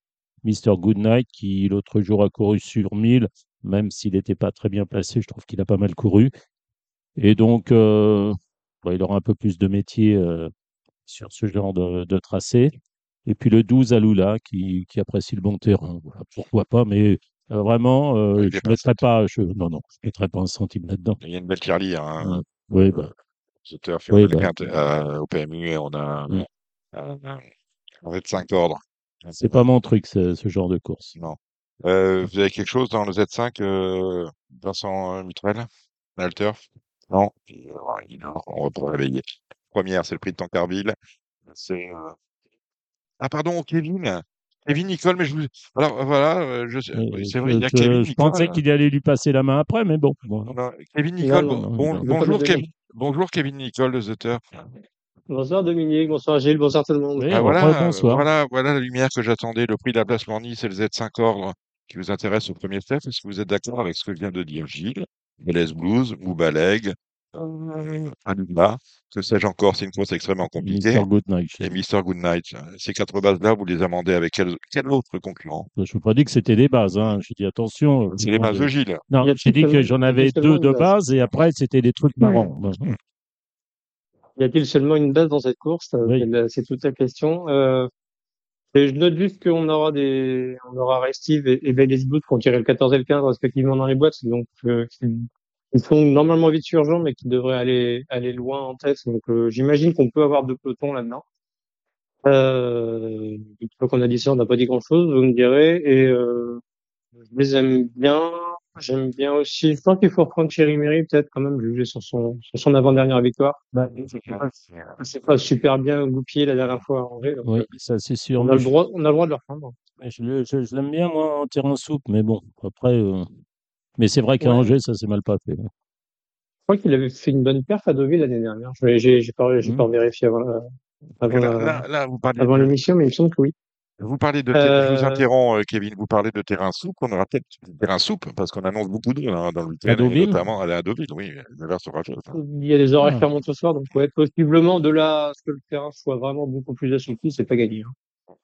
Mr. Goodnight, qui l'autre jour a couru sur 1000, même s'il n'était pas très bien placé, je trouve qu'il a pas mal couru. Et donc, euh, bah, il aura un peu plus de métier euh, sur ce genre de, de tracé. Et puis le 12 Alula, qui, qui apprécie le bon terrain. Voilà, pourquoi pas, mais Euh, vraiment, euh, je ne pas mettrais pas, je, non, non, je mettrais pas un centime là-dedans. Il y a une belle tirelire. Hein. Oui, bah, Sauteur Oui, bah. Quinte, euh, au PMU, et on a Mm. euh, un Z5 ordre. c'est pas mon truc, ce, ce genre de course. Non. Vous avez quelque chose dans le Z5, euh, Vincent euh, Mutrel? Alter? Non Puis, euh, On pas réveiller. Première, c'est le prix de Tancarville. C'est. euh, Ah, pardon, Kevin. Kevin Nicole, mais je vous. Alors, euh, voilà, je C'est vrai, il y a je, Kevin je pensais qu'il allait lui passer la main après, mais bon. bon. Non, Kevin Nicole, bon- bon- bonjour, Kevin. Bonjour, Kevin Nicole de The Turf. Bonsoir Dominique, bonsoir Gilles, bonsoir tout le monde. Oui, Ah, voilà, bonsoir. voilà, voilà la lumière que j'attendais. Le prix de la place Morny, c'est le Z5 ordre qui vous intéresse au premier step. Est-ce que vous êtes d'accord avec ce que vient de dire Gilles? Belles Blues, Moubaleg, euh, Aluma, que sais-je encore, c'est une course extrêmement compliquée. Mr. Goodnight. Et Mister Goodnight. Ces quatre bases-là, vous les amendez avec quel, quel autre concurrent? Je ne pas dit que c'était des bases. Hein. J'ai dit attention. C'est les bases de Gilles. Non, j'ai dit que j'en avais deux de base. et après c'était des trucs marrants. Y a-t-il seulement une base dans cette course? Euh, Oui. c'est toute la question. Euh, et je note juste qu'on aura des, on aura Restive et, et Vegas Boot qui ont tiré le 14 et le 15 respectivement dans les boîtes, donc euh, qui sont normalement vite urgents, mais qui devraient aller aller loin en tête. Donc euh, j'imagine qu'on peut avoir deux pelotons là-dedans. Euh, une fois qu'on a dit ça, on n'a pas dit grand-chose, vous me direz. Et euh, je les aime bien. J'aime bien aussi. Je pense qu'il faut reprendre Thierry Méry peut-être quand même, jugé sur son sur son avant-dernière victoire. Bah, c'est pas super bien goupillé la dernière fois à Angers. donc, Oui, euh, ça c'est sûr. on a le droit, on a le droit de le reprendre. Je, le- je- je l'aime bien, moi, en terrain souple, mais bon, après. euh, Mais c'est vrai qu'à Ouais. Angers, ça s'est mal passé. Je crois qu'il avait fait une bonne perf à Deauville l'année dernière. Je vais- J'ai pas, j'ai Mhm. pas vérifié avant, euh, avant, Là, la- là, là, vous parlez avant de, l'émission, mais il me semble que oui. Vous parlez de, ter- je vous Euh, interromps, euh, Kevin, vous parlez de terrain souple. On aura peut-être du terrain souple parce qu'on annonce beaucoup d'eau hein, dans le week-end, notamment à Deauville. Oui, sera hein. Il y a des orages Ah. qui remontent ce soir, donc ouais, possiblement de là à ce que le terrain soit vraiment beaucoup plus assoupli, c'est pas gagné. Hein.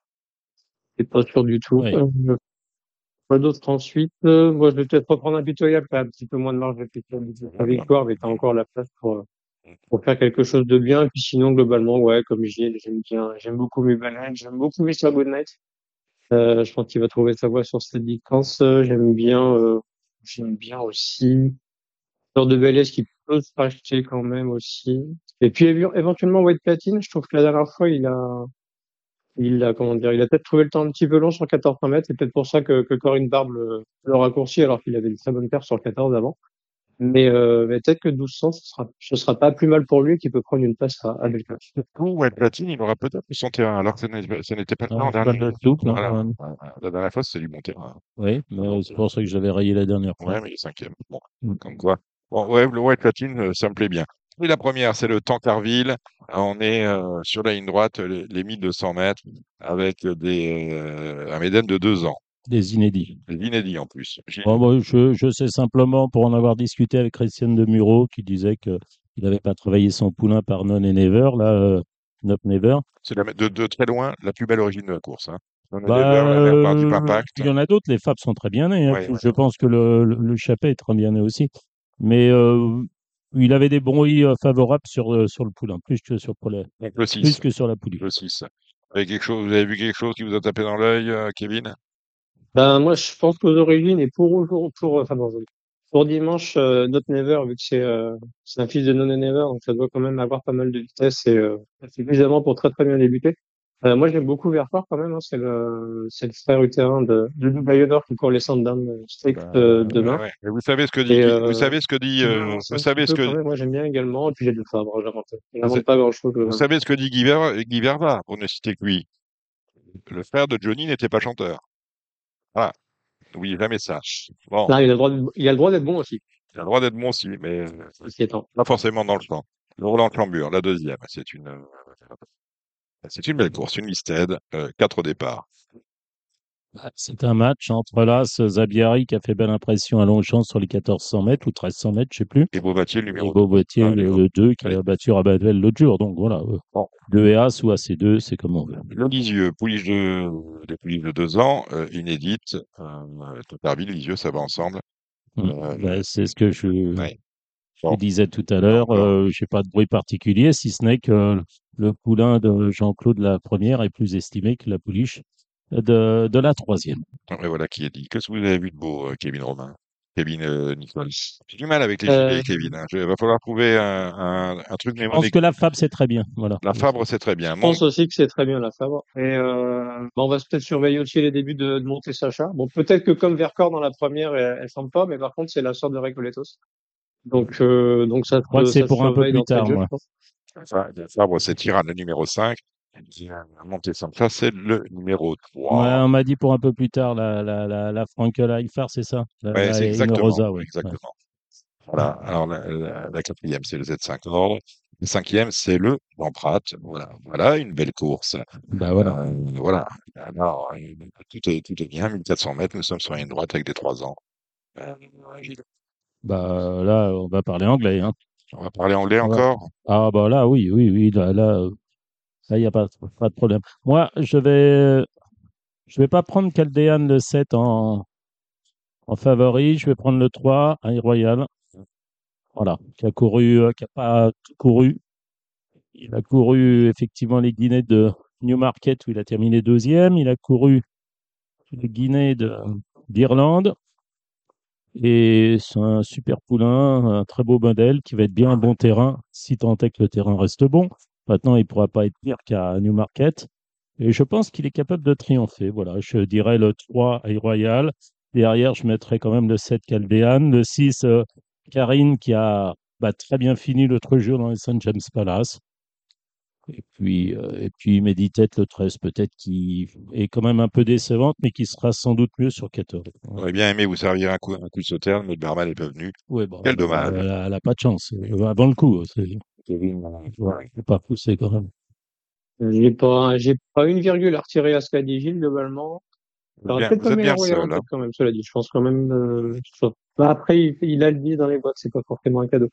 C'est pas sûr du tout. Oui. Euh, quoi d'autre ensuite? Euh, Moi, je vais peut-être reprendre impitoyable, a un petit peu moins de marge de la victoire, mais t'as encore la place pour, euh, pour faire quelque chose de bien. Et puis sinon, globalement, ouais, comme Gilles, j'aime bien, j'aime beaucoup Mubarak, j'aime beaucoup Mr. Goodnight. Euh, je pense qu'il va trouver sa voie sur cette distance. Euh, J'aime bien, euh, j'aime bien aussi Fleur de Bélès qui peut se racheter quand même aussi. Et puis éventuellement White Platine, je trouve que la dernière fois il a, il a comment dire, il a peut-être trouvé le temps un petit peu long sur 1400 mètres. C'est peut-être pour ça que, Corinne Barbe le, le raccourci alors qu'il avait une très bonne paire sur 14 avant. Mais, euh, mais peut-être que 1200 ce sera, ce sera pas plus mal pour lui qui peut prendre une place à, à Belfast. Ou White Platine, il aura peut-être eu son terrain, alors que ce n'était pas le cas Ah, pas dernier. souple, Voilà. La dernière fois, c'était du bon terrain. Oui, mais c'est pour ça que je l'avais rayé la dernière fois. Ouais, mais il est cinquième. Bon, Mm. comme quoi. Bon, ouais, le White Platine, euh, ça me plaît bien. Et la première, c'est le Tancarville. On est euh, sur la ligne droite, les, les 1200 mètres, avec des, euh, un médème de deux ans. Des inédits. Des inédits en plus. Bon, je, je sais simplement, pour en avoir discuté avec Christian de Muro, qui disait qu'il n'avait pas travaillé son poulain par Non et Never, là, euh, Not Never. C'est de, de très loin la plus belle origine de la course. Hein. Bah, la mère euh, il y en a d'autres, les Fabs sont très bien nés. hein. Ouais, ouais. Je pense que le, le, le Chappet est très bien né aussi. Mais euh, il avait des bruits euh, favorables sur, sur le poulain, plus que sur, pour le plus 6. que sur la poulie. Le 6. Vous avez, quelque chose, vous avez vu quelque chose qui vous a tapé dans l'œil, Kevin? Ben, moi, je pense qu'aux origines et pour aujourd'hui, pour, enfin, pour dimanche, euh, Not Never, vu que c'est, euh, c'est un fils de and Never, donc ça doit quand même avoir pas mal de vitesse et, euh, suffisamment pour très très bien débuter. Euh, moi, j'aime beaucoup Verfort quand même, hein, c'est le, c'est le frère utérin de, de Dubayonor qui court les Sandown Bah, euh, demain. ouais, ouais. Et vous savez ce que dit, Et, euh, vous savez ce que dit, euh, C'est vous un savez ce peu que, quand même, moi, j'aime bien également, et puis j'ai deux Fabre, j'invente, savez- j'invente pas grand chose. vous savez ce que dit Guy, Ver- Guy Verva, pour ne citer que lui. Le frère de Johnny n'était pas chanteur. Voilà. N'oubliez jamais ça. Bon, Non, il a le droit, de- il a le droit d'être bon aussi, il a le droit d'être bon aussi, mais euh, ceci étant. pas forcément dans le champ. Le Roland Clambure, la deuxième, c'est une, euh, c'est une belle course, une listed, euh, quatre au départ. Bah, C'est un match entre l'As Zabiari qui a fait belle impression à Longchamp sur les 1400 mètres ou 1300 mètres, je sais plus. Et Beaubatier, le Et numéro Beauboitier, Ah, le, numéro le 2, qui a battu Rabatel l'autre jour. Donc voilà, euh, Bon. 2 et As ou AC2, c'est comme on veut. Le Lisieux, pouliche de, des pouliches de deux ans, euh, inédite, euh, Totarville, Lisieux, ça va ensemble. Mm. Euh, Bah, c'est ce que je, ouais. je Bon. disais tout à l'heure. Euh, je n'ai pas de bruit particulier, si ce n'est que le poulain de Jean-Claude la première est plus estimé que la pouliche. De, de la troisième. Et voilà qui est dit. Qu'est-ce que vous avez vu de beau, euh, Kevin Romain? Kevin euh, Nichols. J'ai du mal avec les Euh, Kevin. hein. Il va falloir trouver un, un, un truc Je pense que la Fab, c'est très bien. Voilà. La Fabre, c'est très bien. Je pense aussi que c'est très bien la Fabre. Et euh, bah, on va peut-être surveiller aussi les débuts de, de Monte Sacha. Bon, peut-être que comme Vercors dans la première, elle, elle semble pas, mais par contre c'est la sorte de Recoletos. Donc euh, donc ça. Je crois que c'est pour un peu plus tard, la Fabre, c'est Tirane, le numéro 5. Monté ça, c'est le numéro 3. Ouais, on m'a dit pour un peu plus tard la, la, la, la c'est ça? La, Ouais, c'est exactement. Rosa, ouais. exactement. Voilà. Alors, la, quatrième, c'est le Z5 Ordre. Le cinquième, c'est le Lamprat. Voilà. Voilà, une belle course. Bah voilà. Euh, voilà. Alors, euh, tout est, tout est bien. 1400 mètres. Nous sommes sur une droite avec des 3 ans. Euh, Bah là, on va parler anglais. Hein. on va parler anglais Ouais. encore? Ah bah là, oui, oui, oui, là, là, euh, là, il n'y a pas, de problème. Moi, je vais, je vais pas prendre Caldean le 7 en, favori. Je vais prendre le 3, High Royal. Voilà, qui a couru, euh, qui pas couru. Il a couru effectivement les Guinées de Newmarket où il a terminé deuxième. Il a couru les Guinées de- d'Irlande. Et c'est un super poulain, un très beau modèle qui va être bien un bon terrain, si tant est que le terrain reste bon. Maintenant, il ne pourra pas être pire qu'à Newmarket. Et je pense qu'il est capable de triompher. Voilà, je dirais le 3 High Royal. Derrière, je mettrais quand même le 7 Caldean. Le 6 euh, Karine qui a bah, très bien fini l'autre jour dans les St. James Palace. Et puis, euh, et puis Meditate le 13, peut-être qui est quand même un peu décevante, mais qui sera sans doute mieux sur 14. J'aurais bien aimé vous servir un coup, un coup de sauterne, mais le barman n'est pas venu. Ouais, bon, Quel dommage. Elle n'a pas de chance. Euh, Avant le coup, c'est Kevin, ouais, pas pousser quand même. J'ai pas j'ai pas une virgule à retirer à Scadigil globalement. vous J'aurais êtes peut-être bien, pas quand même, cela dit. Je pense quand même. Euh, ça- bah, après, il, il a le 10 dans les boîtes, c'est pas forcément un cadeau.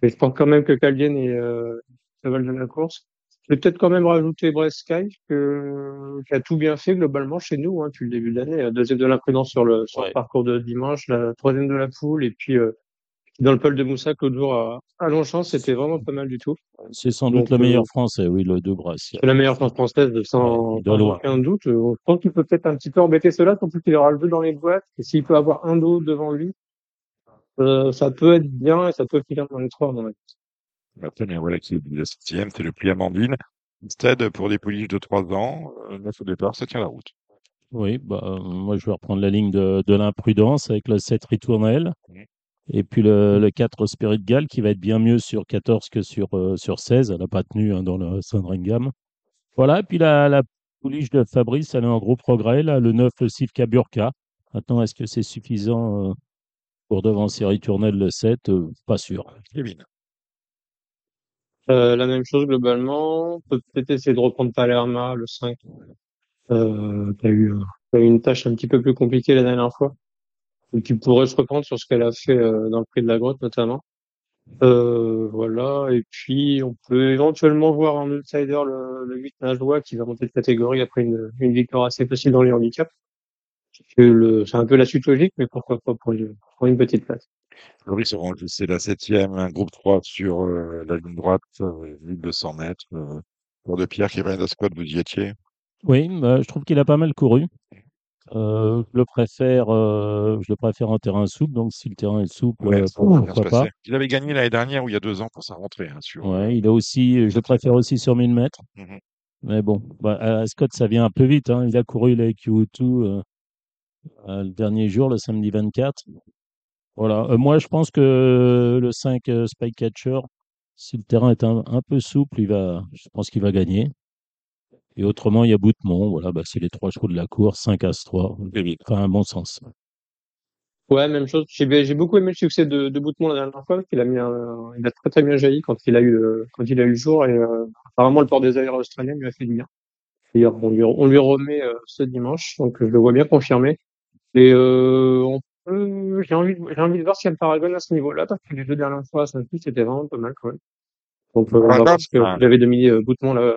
Mais je pense quand même que Caldienne est euh, cheval de la course. Je vais peut-être quand même rajouter Brest Sky, que, qui a tout bien fait globalement chez nous hein, depuis le début de l'année. La Deuxième de l'imprudence sur le, sur Ouais. le parcours de dimanche, la troisième de la poule, et puis euh, dans le pôle de Moussac l'autre jour à, à Longchamp, c'était vraiment pas mal du tout. C'est sans doute Donc, le euh, meilleur français, oui, le de Brest. C'est la meilleure chance française sans, Ouais, de sans loin. aucun doute. Je pense qu'il peut peut-être un petit peu embêter cela, surtout qu'il aura le jeu dans les boîtes. Et s'il peut avoir un dos devant lui, euh, ça peut être bien et ça peut finir dans les trois. dans la- Très bien, voilà qui est le septième, c'est le prix Amandine. Instead, pour des pouliches de 3 ans, neuf au départ, ça tient la route. Oui, bah, euh, moi je vais reprendre la ligne de, de l'imprudence avec le 7 Ritournelle. Mhm. Et puis le, le 4 Spirit Gall qui va être bien mieux sur 14 que sur, euh, sur 16. Elle n'a pas tenu hein, dans le Sandringham. Voilà, et puis la, la pouliche de Fabrice, elle est en gros progrès. Là, le 9, le Sivka Burka. Maintenant, est-ce que c'est suffisant euh, pour devancer Ritournelle le 7 Euh, Pas sûr. Kevin. Euh, la même chose globalement. On peut peut-être essayer de reprendre Palerma, le 5. Euh, qui a eu, euh, qui a eu une tâche un petit peu plus compliquée la dernière fois. Et qui pourrait se reprendre sur ce qu'elle a fait euh, dans le prix de la grotte notamment. Euh, voilà. Et puis, on peut éventuellement voir en outsider le, le 8 Nageois qui va monter de catégorie après une, une victoire assez facile dans les handicaps. C'est un peu la suite logique, mais pourquoi pas pour une, pour une petite place. Orange, c'est la septième, un groupe 3 sur euh, la ligne droite, euh, 1200 mètres. Euh, pour de Pierre qui va à squad, vous y étiez? Oui, bah, je trouve qu'il a pas mal couru. Euh, je le préfère, euh, je le préfère en terrain souple. Donc, si le terrain est souple, Ouais, euh, pourquoi pas. Il avait gagné l'année dernière ou il y a deux ans pour sa rentrée. Hein, sur, euh, Ouais, il a aussi, je le préfère aussi sur 1000 mètres. Mhm. Mais bon, bah, à Scott, ça vient un peu vite. Hein. Il a couru les Q2 euh, euh, le dernier jour, le samedi 24. Voilà. Euh, moi, je pense que le 5 euh, Spike Catcher, si le terrain est un, un peu souple, il va, je pense qu'il va gagner. Et autrement, il y a Boutemont. Voilà, bah, c'est les trois chevaux de la course, 5 As 3. Kevin. Enfin, un bon sens. Ouais, même chose. J'ai j'ai beaucoup aimé le succès de, de Boutemont la dernière fois, parce qu'il a mis un, il a très très bien jailli quand il a eu, euh, quand il a eu le jour, et euh, apparemment le port des ailleurs australien lui a fait du bien. D'ailleurs, on lui, on lui remet euh, ce dimanche, donc je le vois bien confirmé. Et euh, on peut, j'ai envie, j'ai envie de voir s'il y a le Paragon à ce niveau-là, parce que les deux dernières fois à Saint-Cloud, c'était vraiment pas mal quand même. Donc, euh, on va Paragon, voir ce que ah. j'avais dominé euh, Boutemont la,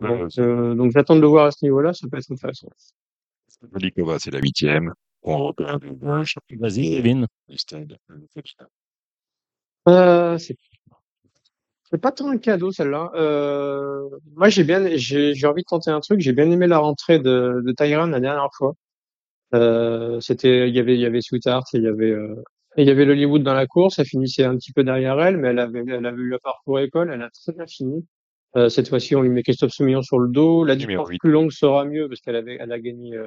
Donc, euh, donc j'attends de le voir à ce niveau-là, ça peut être intéressant. Velikova, c'est la huitième. Vas-y, le capitaine. Euh, c'est C'est pas tant un cadeau celle-là. Euh, moi j'ai bien, j'ai j'ai envie de tenter un truc. J'ai bien aimé la rentrée de, de Tyron la dernière fois. Euh, c'était, il y avait, il y avait Sweetheart et il y avait, euh, il y avait l'Hollywood dans la course. Elle finissait un petit peu derrière elle, mais elle avait, elle avait eu le parcours école. Elle a très bien fini. Euh, cette fois-ci, on lui met Christophe Soumillon sur le dos. La distance plus longue sera mieux parce qu'elle avait, elle a gagné, euh,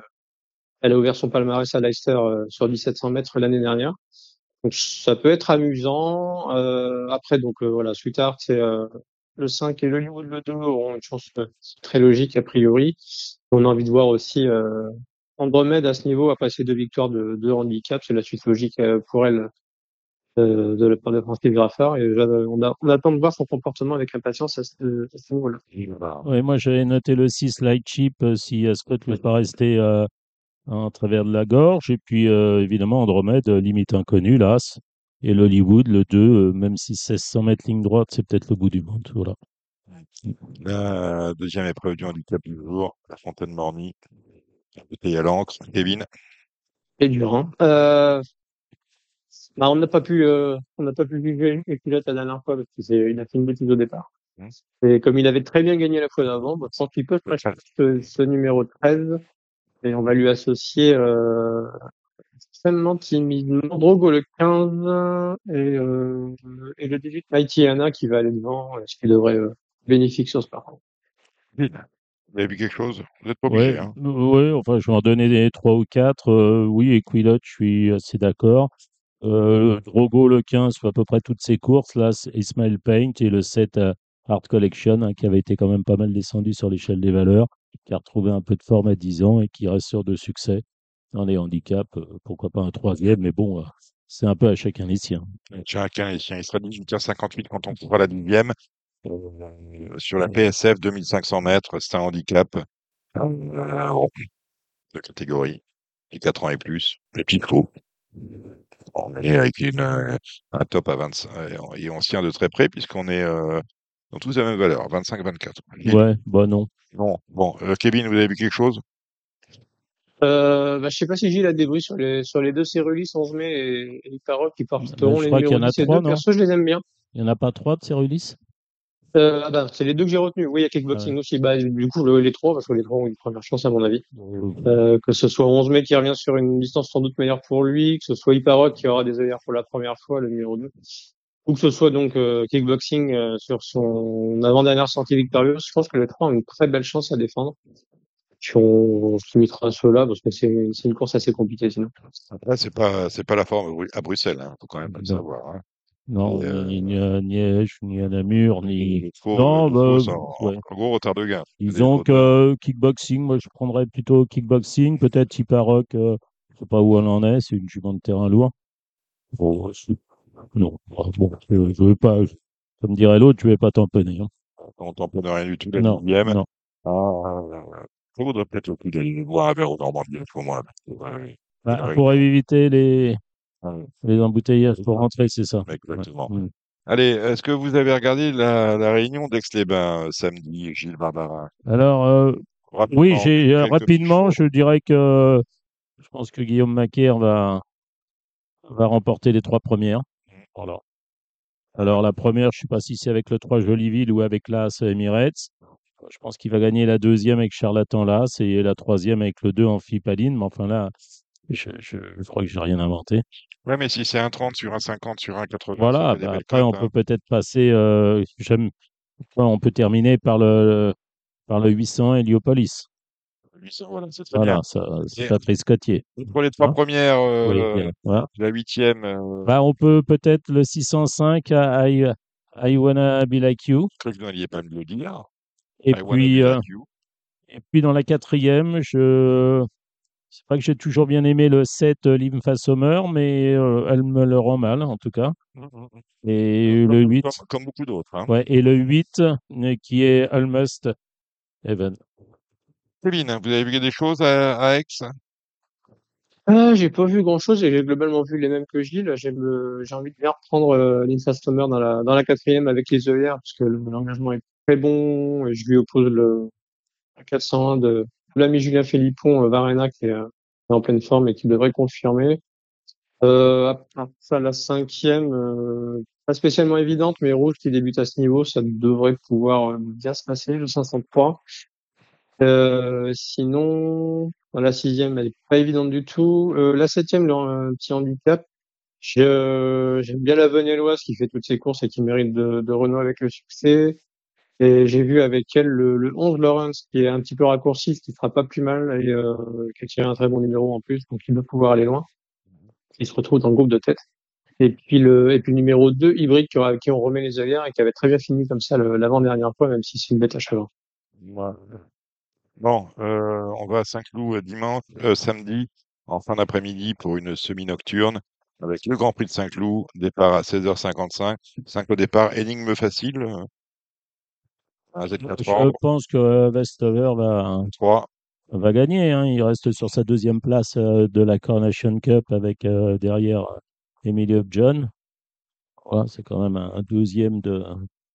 elle a ouvert son palmarès à Leicester euh, sur 1700 mètres l'année dernière. Donc ça peut être amusant. Euh, après, donc voilà, Sweetheart, c'est euh, le 5 et l'Hollywood le 2 auront une chance très logique a priori. On a envie de voir aussi euh, Andromède à ce niveau après ses deux victoires de, de handicap, c'est la suite logique pour elle euh, de la part de Francis Graffard. Et euh, on, a, on attend de voir son comportement avec impatience à ce, à ce niveau-là. Ouais, moi, j'avais noté le 6 Light Chip euh, si Ascot ne veut pas rester euh, en travers de la gorge. Et puis, euh, évidemment, Andromède, euh, limite inconnue, l'As. Et l'Hollywood, le 2, euh, même si 1600 mètres ligne droite, c'est peut-être le bout du monde. Voilà. La deuxième épreuve du handicap du jour, la Fontaine Morny. Bouteille à l'encre. Kevin. Et Durand. Euh, bah, on n'a pas pu, euh, on n'a pas pu juger les pilotes la dernière fois parce qu'il a fait une bêtise au départ. Mmh. Et comme il avait très bien gagné la fois d'avant, bah, pense qu'il peut ce, ce numéro 13 et on va lui associer euh, extrêmement timidement Drogo le 15 et, euh, et le 18 Mighty Anna qui va aller devant, ce qui devrait euh, bénéfique sur ce parcours. Vous avez vu quelque chose? Vous n'êtes pas obligé. Ouais, Hein. ouais, enfin, je vais en donner des 3 ou 4. Euh, oui, Equilot, je suis assez d'accord. Euh, Drogo, le 15, fait à peu près toutes ses courses. Là, Ismail Paint et le 7 euh, Art Collection, hein, qui avait été quand même pas mal descendu sur l'échelle des valeurs, qui a retrouvé un peu de forme à 10 ans et qui reste sûr de succès dans les handicaps. Euh, pourquoi pas un troisième, mais bon, euh, c'est un peu à chacun les siens. Chacun ici, il sera 18h58 quand on fera la dixième. Euh, sur la PSF, 2500 mètres, c'est un handicap de catégorie, et 4 ans et plus, les petits trous. On est avec une, euh, un top à 25, euh, et on tient de très près puisqu'on est euh, dans tous la même valeur, 25-24. Ouais, bah non. Bon, bon euh, Kevin, vous avez vu quelque chose? Euh, bah, je sais pas si Gilles a des bruits sur les, sur les deux Cérulis, 11 mai et, et Paroc qui porteront Bah, je les crois qu'il y numéros en a 10 et trois, 2. non? Perso, je les aime bien. Il n'y en a pas trois de Cerulis Euh, ah bah, c'est les deux que j'ai retenus. Oui, il y a kickboxing aussi. Bah, du coup, le- les trois, parce que les trois ont une première chance, à mon avis. Euh, que ce soit 11 mai qui revient sur une distance sans doute meilleure pour lui, que ce soit Iparok qui aura des œillères pour la première fois, le numéro 2, ou que ce soit donc euh, kickboxing euh, sur son avant-dernière sortie victorieuse. Je pense que les trois ont une très belle chance à défendre. Puis on, on se limitera à ceux-là parce que c'est une course assez compliquée sinon. Après, c'est pas, c'est pas la forme à Bru- à Bruxelles, hein, faut quand même le savoir. Hein. Non, euh, ni, ni à Liège, ni à Namur, ni. Faut, Non, bah, en, ouais. en gros retard de gain. Disons que euh, kickboxing, moi je prendrais plutôt kickboxing, peut-être Iparoc, euh, je sais pas où elle en est, c'est une jument de terrain lourd. Bon, non, Ah, bon, je, je veux pas, comme dirait l'autre, je vais pas tamponner. Hein. On tamponne rien du tout la Non, non. Ah, il faudrait peut-être le coup d'aller voir un verre au Normandie pour moi. Bah, pour éviter les, les embouteillages pour rentrer, c'est ça. exactement. Ouais. Mm. Allez, est-ce que vous avez regardé la, la réunion d'Aix-les-Bains euh, samedi, Gilles Barbarin Alors, euh, Rapidement, oui, j'ai euh, rapidement, je dirais que je pense que Guillaume Macaire va, va remporter les trois premières. Voilà. Alors la première, je ne sais pas si c'est avec le 3 Joliville ou avec l'As Emirates. Je pense qu'il va gagner la deuxième avec Charlatan Las et la troisième avec le 2 Amphipaline. Mais enfin là, je, je, je crois que j'ai rien inventé. Ouais, mais si c'est un 30 sur un 50 sur un 80, Voilà, bah, après on cotes, peut hein. peut-être passer, euh, on peut terminer par le, par le 800 Héliopolis. 800, voilà, c'est très Voilà, bien. ça, c'est Patrice Cotier. Pour les trois Hein premières, Oui, euh, bien, voilà. la huitième, euh, Bah, on peut peut-être le 605 à I, I Wanna Be Like You. je crois que vous n'alliez pas me le dire. Et I puis, euh, like et puis dans la quatrième, je c'est pas que j'ai toujours bien aimé le 7 euh, Lympha Sommer, mais euh, elle me le rend mal en tout cas. Mm, mm, mm. Et Comme- le comme- 8, Comme, comme beaucoup d'autres. Hein. ouais, et le 8 euh, qui est Almost Heaven. Céline, vous avez vu des choses à, à Aix? Ah, j'ai pas vu grand chose et j'ai globalement vu les mêmes que Gilles. J'ai envie de bien reprendre euh, Stommer dans la, dans la quatrième avec les œillères parce que le- l'engagement est très bon et je lui oppose le 401 de l'ami Julien Philippon, euh, Varena qui est, euh, en pleine forme et qui devrait confirmer. Euh, ça, la cinquième, euh, pas spécialement évidente, mais rouge qui débute à ce niveau, ça devrait pouvoir euh, bien se passer, le 503. Euh, sinon, la sixième, elle est pas évidente du tout. Euh, la septième, le petit handicap. J'aime bien la Venelloise qui fait toutes ses courses et qui mérite de, de renouer avec le succès. Et j'ai vu avec elle le, le 11 Lawrence qui est un petit peu raccourci, ce qui sera pas plus mal et euh, qui a tiré un très bon numéro en plus, donc il doit pouvoir aller loin. Il se retrouve dans le groupe de tête. Et puis le, et puis numéro 2, Hybride, qui, aura- qui on remet les œillères et qui avait très bien fini comme ça l'avant-dernière fois, même si c'est une bête à cheval. Bon, euh, on va à Saint-Cloud euh, dimanche, samedi, en fin d'après-midi pour une semi-nocturne avec le Grand Prix de Saint-Cloud, départ à 16h55. 5 au départ, énigme facile. Un Z4 Je pense que Westover va, 3. va gagner. hein. Il reste sur sa deuxième place euh, de la Coronation Cup avec euh, derrière euh, Emilio John. Voilà, c'est quand même un, deuxième de,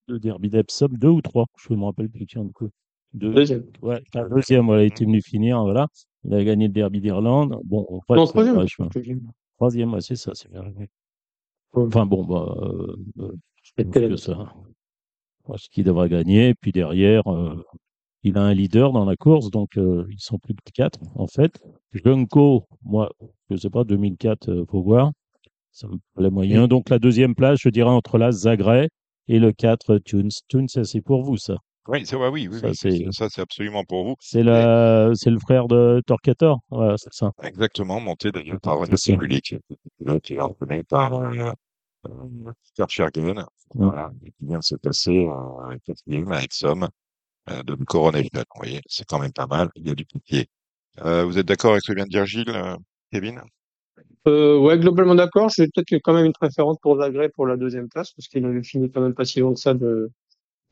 de Derby d'Epsom, deux ou trois, je ne me rappelle plus. Tiens, du coup. Deux. Deuxième. Ouais, un deuxième, voilà, il était venu finir, voilà. Il a gagné le Derby d'Irlande. Bon, en fait, Non, c'est troisième. Troisième, ouais, c'est ça, c'est bien. Ouais. Enfin bon, bah, euh, euh, que ça, moi, ce qu'il devrait gagner. Puis derrière, euh, il a un leader dans la course, donc euh, ils sont plus que quatre en fait. Junko, moi, je sais pas, 2004, euh, faut voir. Ça me plaît moyen. Donc la deuxième place, je dirais entre la Zagreb et le 4 Tunes. Tunes, ça, c'est pour vous, ça. Oui, c'est ouais, oui, oui, Ça, oui, c'est- ça absolument pour vous. C'est le, c'est le frère de Torquator. Voilà, c'est ça. Exactement, monté d'ailleurs par René Simulic, qui est entraîné par euh, Peter Schergen, voilà, et qui vient de se passer euh, quatrième avec Somme euh, de Coronel. Vous voyez, c'est quand même pas mal, il y a du pied. Euh, vous êtes d'accord avec ce que vient de dire Gilles, euh, Kevin? Euh, ouais, globalement d'accord. J'ai peut-être quand même une préférence pour Zagreb pour la deuxième place, parce qu'il avait fini quand même pas si loin que ça de,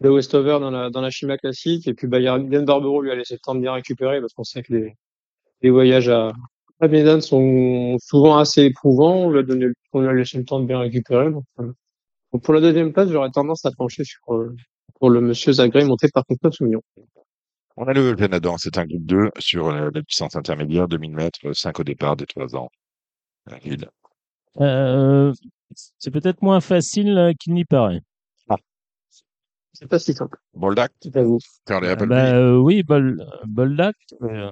de Westover dans la, dans la Chima classique. Et puis, bah, Yann Barbero lui a laissé le temps de bien récupérer, parce qu'on sait que les, les voyages à, à Médane sont souvent assez éprouvants. On lui a donné, le- on lui a laissé le temps de bien récupérer. Donc, euh, donc pour la deuxième place, j'aurais tendance à pencher sur, euh, pour le monsieur Zagreb monté par Christophe Soumillon. On a le Venadan, c'est un groupe 2 sur la puissance intermédiaire, 2000 mètres, 5 au départ des 3 ans. Euh. Euh, c'est peut-être moins facile qu'il n'y paraît. C'est pas si simple. Boldak, C'est à vous. Carly Euh, bah, euh, oui, Bol, Boldak, euh,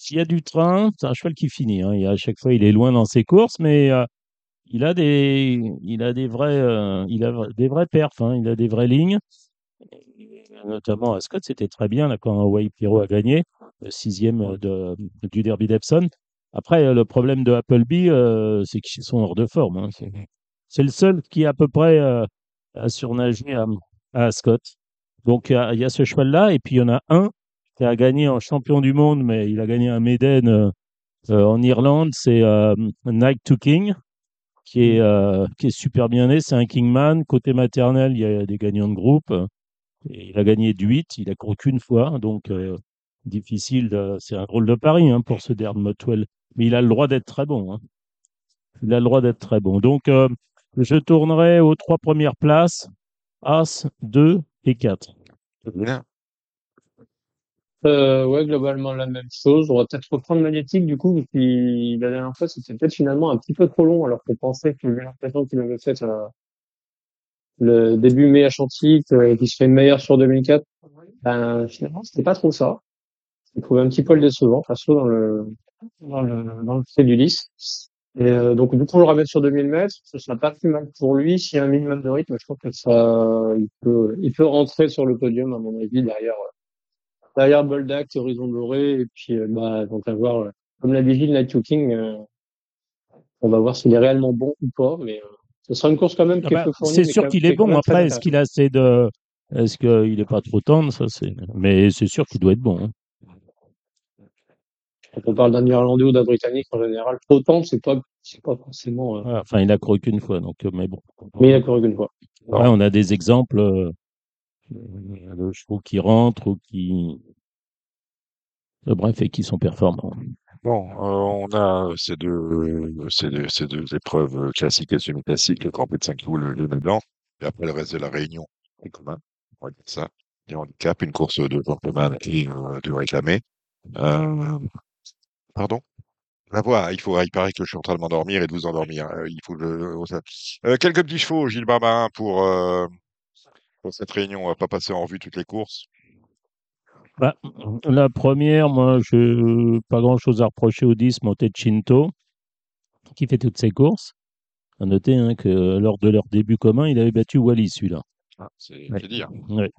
s'il y a du train, c'est un cheval qui finit. Hein. À chaque fois, il est loin dans ses courses, mais euh, il a des, il a des vrais, euh, il a des vrais perfs. hein. Il a des vraies lignes. Notamment à Scott, c'était très bien là quand Wade Pirot a gagné le sixième du Derby d'Epsom. Après, le problème de Appleby, euh, c'est qu'ils sont hors de forme. hein. C'est, le seul qui à peu près a surnagé à, à Scott. Donc il y, a ce cheval-là, et puis il y en a un qui a gagné en champion du monde, mais il a gagné un Méden euh, euh, en Irlande, c'est euh, Night to King, qui est, euh, qui est super bien né. C'est un Kingman. Côté maternel, il y a des gagnants de groupe. Et il a gagné du 8, il a couru qu'une fois, donc euh, difficile. de- C'est un drôle de pari hein, pour ce Derby Motwell. Mais il a le droit d'être très bon. hein. Il a le droit d'être très bon. Donc, euh, je tournerai aux trois premières places As, 2 et 4. Kevin. Euh, ouais, globalement la même chose. On va peut-être reprendre Magnétique, du coup, puis la dernière fois, c'était peut-être finalement un petit peu trop long, alors qu'on pensait qu'il avait l'impression qu'il avait fait euh, le début mai à Chantilly, que- qu'il se fait meilleur sur 2004. Ben, finalement, c'était pas trop ça. J'ai trouvé un petit le décevant, perso, dans le, dans le, dans le fait du lys. Et euh, donc, du coup, on le ramène sur 2000 mètres. Ce sera pas plus mal pour lui. S'il y a un minimum de rythme, je crois que ça, il peut, il peut rentrer sur le podium, à mon avis, derrière, euh, derrière Boldak, Horizon Doré, et puis, euh, bah, donc avoir, euh, comme l'a dit Gilles, Night King, euh, on va voir s'il est réellement bon ou pas, mais ce sera une course quand même Ah bah, c'est sûr qu'il qui est bon. Après, est-ce qu'il a assez de. Est-ce qu'il n'est pas trop tendre ça, c'est... Mais c'est sûr qu'il doit être bon. hein. Quand on parle d'un Irlandais ou d'un Britannique, en général, trop tendre, c'est pas, c'est pas forcément, euh, Ouais, enfin, il a couru qu'une fois, donc, mais bon. mais il a couru qu'une fois. Ouais, on a des exemples euh, de chevaux qui rentrent ou qui. euh, bref, et qui sont performants. Bon, euh, on a ces deux, ces deux, ces deux épreuves euh, classiques et semi-classiques, le Grand Prix de Saint-Cloud, le Blanc, et après le reste de la Réunion, c'est commun, on va dire ça, des handicaps, une course de gentleman et euh, de réclamer. Euh, pardon? La voix, il faut, paraît que je suis en train de m'endormir et de vous endormir. Euh, il faut le, euh, quelques petits chevaux, Gilles Barbarin, pour, euh, pour cette réunion. On va pas passer en revue toutes les courses. Bah, la première, moi, je pas grand-chose à reprocher au 10, Montechinto, qui fait toutes ses courses. À noter hein, que lors de leur début commun, il avait battu Wally, celui-là. Ah, c'est Ouais. dire. Ouais.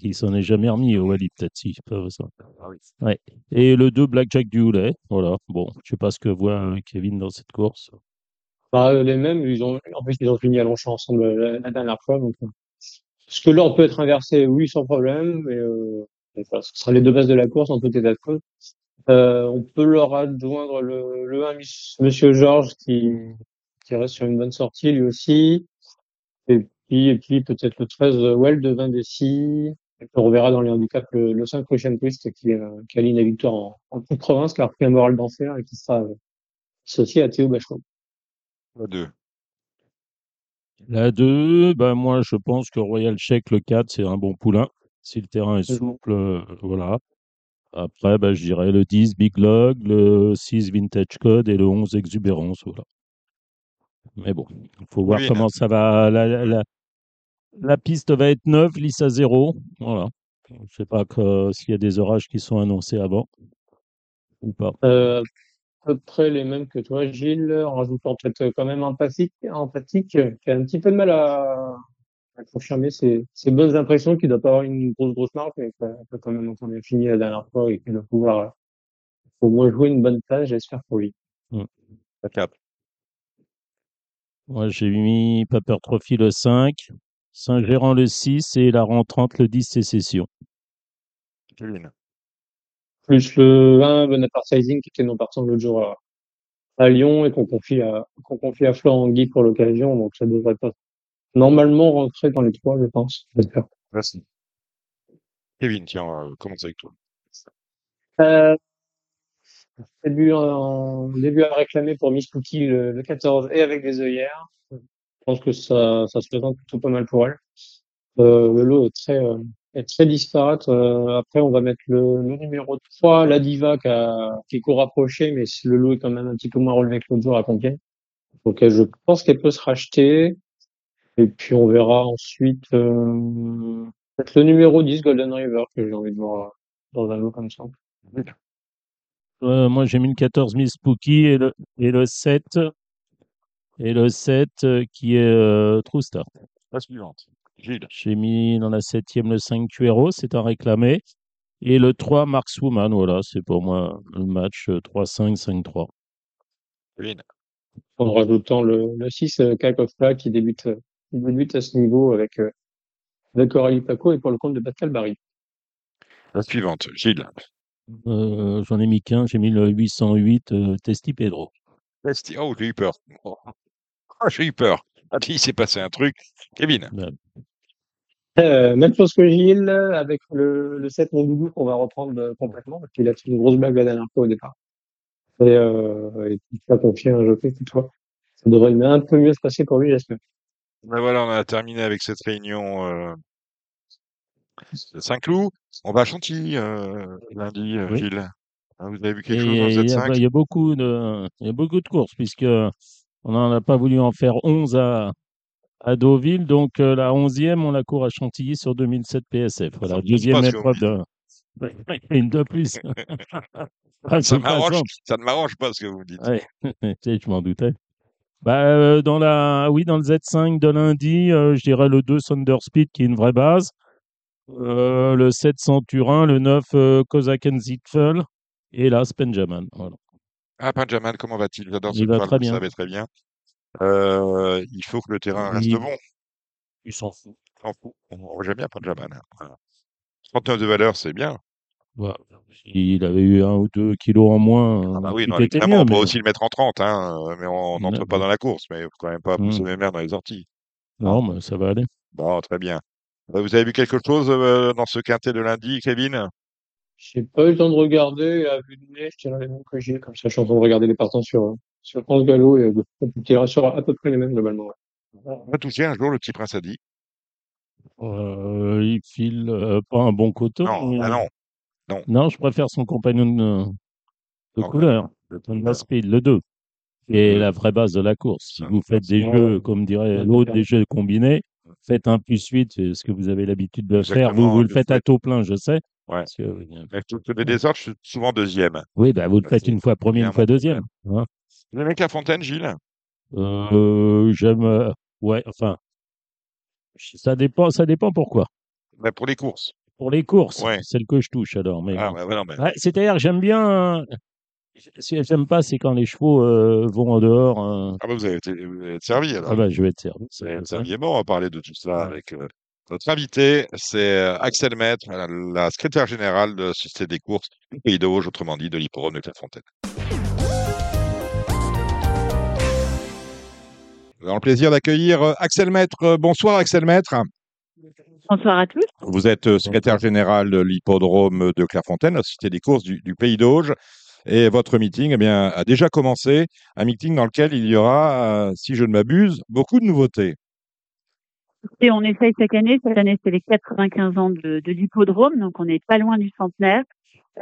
Il s'en est jamais remis au Wally, peut-être si, pas ça. Ah oui. Ouais. Et le 2, Blackjack du Houlet. Voilà. Bon, je sais pas ce que voit euh, Kevin dans cette course. Bah, euh, les mêmes, ils ont, en plus, ils ont fini à Longchamp ensemble euh, la, dernière fois. Donc, est-ce que l'ordre peut être inversé? Oui, sans problème. Mais euh, ce sera les deux bases de la course en tout état de cause. Euh, on peut leur adjoindre le, le 1, Miss- Monsieur Georges, qui, qui reste sur une bonne sortie, lui aussi. Et puis, et puis peut-être le 13, euh, Well de Vendessy. Et puis on reverra dans les handicaps le, le 5 Ocean Twist, qui, euh, qui aligne la victoire en, en toute province, qui a repris un moral d'enfer et qui sera euh, associé à Théo Bachot. La deux. La 2, bah, moi, je pense que Royal Check, le 4, c'est un bon poulain. Si le terrain est souple, euh, voilà. Après, bah, je dirais le 10, Big Log, le 6, Vintage Code et le 11, Exubérance. Voilà. Mais bon, il faut voir Oui, comment ça va. La, la, la- la piste va être neuve, lisse à zéro. Voilà. Je ne sais pas que- s'il y a des orages qui sont annoncés avant ou pas. Euh, peu près les mêmes que toi, Gilles, en rajoutant peut-être quand même empathique, empathique, euh, qui a un petit peu de mal à, à confirmer ses, ses bonnes impressions, qui doit pas avoir une grosse, grosse marque, mais qui a, qui a quand même bien fini la dernière fois et qui doit pouvoir euh, au moins jouer une bonne place, j'espère pour lui. Quatre. Moi, j'ai mis Paper Trophy le 5, Saint-Gérand le 6 et la rentrante le 10 sécession. Kevin. Plus le 1, Bonaparte Sizing, qui était non partant l'autre jour à, à Lyon et qu'on confie à, qu'on confie à Florent Guy pour l'occasion, donc ça devrait pas normalement rentrer dans les trois, je pense. J'espère. Merci. Kevin, tiens, on va commencer avec toi. Euh, début, en, début à réclamer pour Miss Cookie le, le 14 et avec des œillères. Je pense que ça, ça se présente plutôt pas mal pour elle. Euh, le lot est très, euh, est très disparate. Euh, après, on va mettre le, le numéro 3, la Diva, qui, a, qui est court rapproché, mais le lot est quand même un petit peu moins relevé que l'autre jour à Compiègne. Donc, je pense qu'elle peut se racheter. Et puis, on verra ensuite, euh, peut-être le numéro 10, Golden River, que j'ai envie de voir euh, dans un lot comme ça. Euh, moi, j'ai mis le 14 Miss Spooky et le, et le 7, et le 7 euh, qui est euh, True Start. La suivante. Gilles. J'ai mis dans la septième le 5 Cuero, c'est un réclamé. Et le 3 Markswoman, voilà, c'est pour moi le match euh, 3-5, 5-3. Kevin. en rajoutant le, le 6 euh, qui débute, euh, qui débute à ce niveau avec, euh, avec Coralie Paco et pour le compte de Pascal Barry. La suivante. Gilles. Euh, J'en ai mis qu'un, j'ai mis le 808 euh, Testi Pedro. Esti- Oh, j'ai eu peur. Oh, Ah, j'ai eu peur. Ah, il s'est passé un truc. Kevin. Euh, même chose que Gilles, avec le, le 7 Mondoudou qu'on va reprendre euh, complètement, parce qu'il a fait une grosse blague la dernière fois au départ. Et, euh, et il va confier un jockey toutefois. Ça devrait un peu mieux se passer pour lui, j'espère. Ben voilà, on a terminé avec cette réunion euh, de Saint-Cloud. On va à Chantilly euh, lundi, Oui. Gilles. Ah, vous avez vu Et quelque chose dans le il y, a, Z5 il y a beaucoup de, il y a beaucoup de courses, puisque on n'en a pas voulu en faire 11 à, à Deauville. Donc, euh, la 11e, on la court à Chantilly sur 2007 PSF. Voilà, deuxième épreuve de. Une de plus. Ah, ça ne m'arrange pas ce que vous me dites. Ouais, je m'en doutais. Bah, euh, dans la, oui, dans le Z5 de lundi, euh, je dirais le 2 Speed qui est une vraie base. Euh, le 700 Turin, le 9 euh, Kozaken Zitfel et là Benjamin. Voilà. Ah, Benjamin, comment va-t-il? J'adore ce Il va très vous bien. savez très bien. Euh, il faut que le terrain reste Il- bon. Il s'en fout. S'en fout. On- J'aime bien Benjamin. hein. Voilà. 39 de valeur, c'est bien. Voilà. S'il avait eu un ou deux kilos en moins, Ah bah euh, oui, tout non, était évidemment, mieux. on peut mais- aussi le mettre en 30, hein, euh, mais on Ouais, n'entre pas bon. dans la course, mais il faut quand même pas pousser Hmm. mes mères dans les orties. Non, mais ça va aller. Bon, très bien. Euh, Vous avez vu quelque chose euh, dans ce quintet de lundi, Kevin? J'ai pas eu le temps de regarder à vue de nez, je tiens les mêmes que Gilles, comme ça je suis en train de regarder les partants sur, euh, sur France Gallo et de, on tirera sur à peu près les mêmes globalement. ouais. On va toucher un jour le petit prince a dit. Euh, il file euh, pas un bon coton. Non, mais- ah non. Non, je préfère son compagnon de, de Non, couleur. Le Thunder Speed, le 2, qui est la vraie base de la course. Si Ah, vous faites des jeux, comme dirait l'autre, des jeux combinés, faites un plus 8, c'est ce que vous avez l'habitude de faire. Vous, Exactement, vous le faites à taux plein, je sais. Ouais. parce que- Mais tous les désordres, je suis souvent deuxième. oui, bah, vous le faites une fois premier, une fois deuxième. hein. Vous aimez La Fontaine, Gilles? Euh, j'aime, euh, ouais, enfin, ça dépend, ça dépend pourquoi. Bah, Pour les courses. Pour les courses, Ouais. celle que je touche alors. Mais Ah, bah, ouais, non, mais- Ouais, C'est-à-dire, j'aime bien. Ce que j'aime pas, c'est quand les chevaux euh, vont en dehors. euh, Ah bah, vous avez été, vous avez été servi alors. Ah bah, je vais être servi. Vous avez été ça. servi. Bon, on va parler de tout cela avec euh, notre invité. C'est euh, Axel Maître, la, secrétaire générale de la Société des courses du Pays d'Auge, autrement dit de l'hippodrome de Clairefontaine. Nous avons le plaisir d'accueillir euh, Axel Maître. Euh, Bonsoir Axel Maître. Bonsoir à tous. Vous êtes secrétaire général de l'hippodrome de Clairefontaine, la Société des courses du, du Pays d'Auge. Et votre meeting eh bien, a déjà commencé, un meeting dans lequel il y aura, euh, si je ne m'abuse, beaucoup de nouveautés. Et on essaye chaque année. Cette année, c'est les 95 ans de, de l'hippodrome, donc on n'est pas loin du centenaire.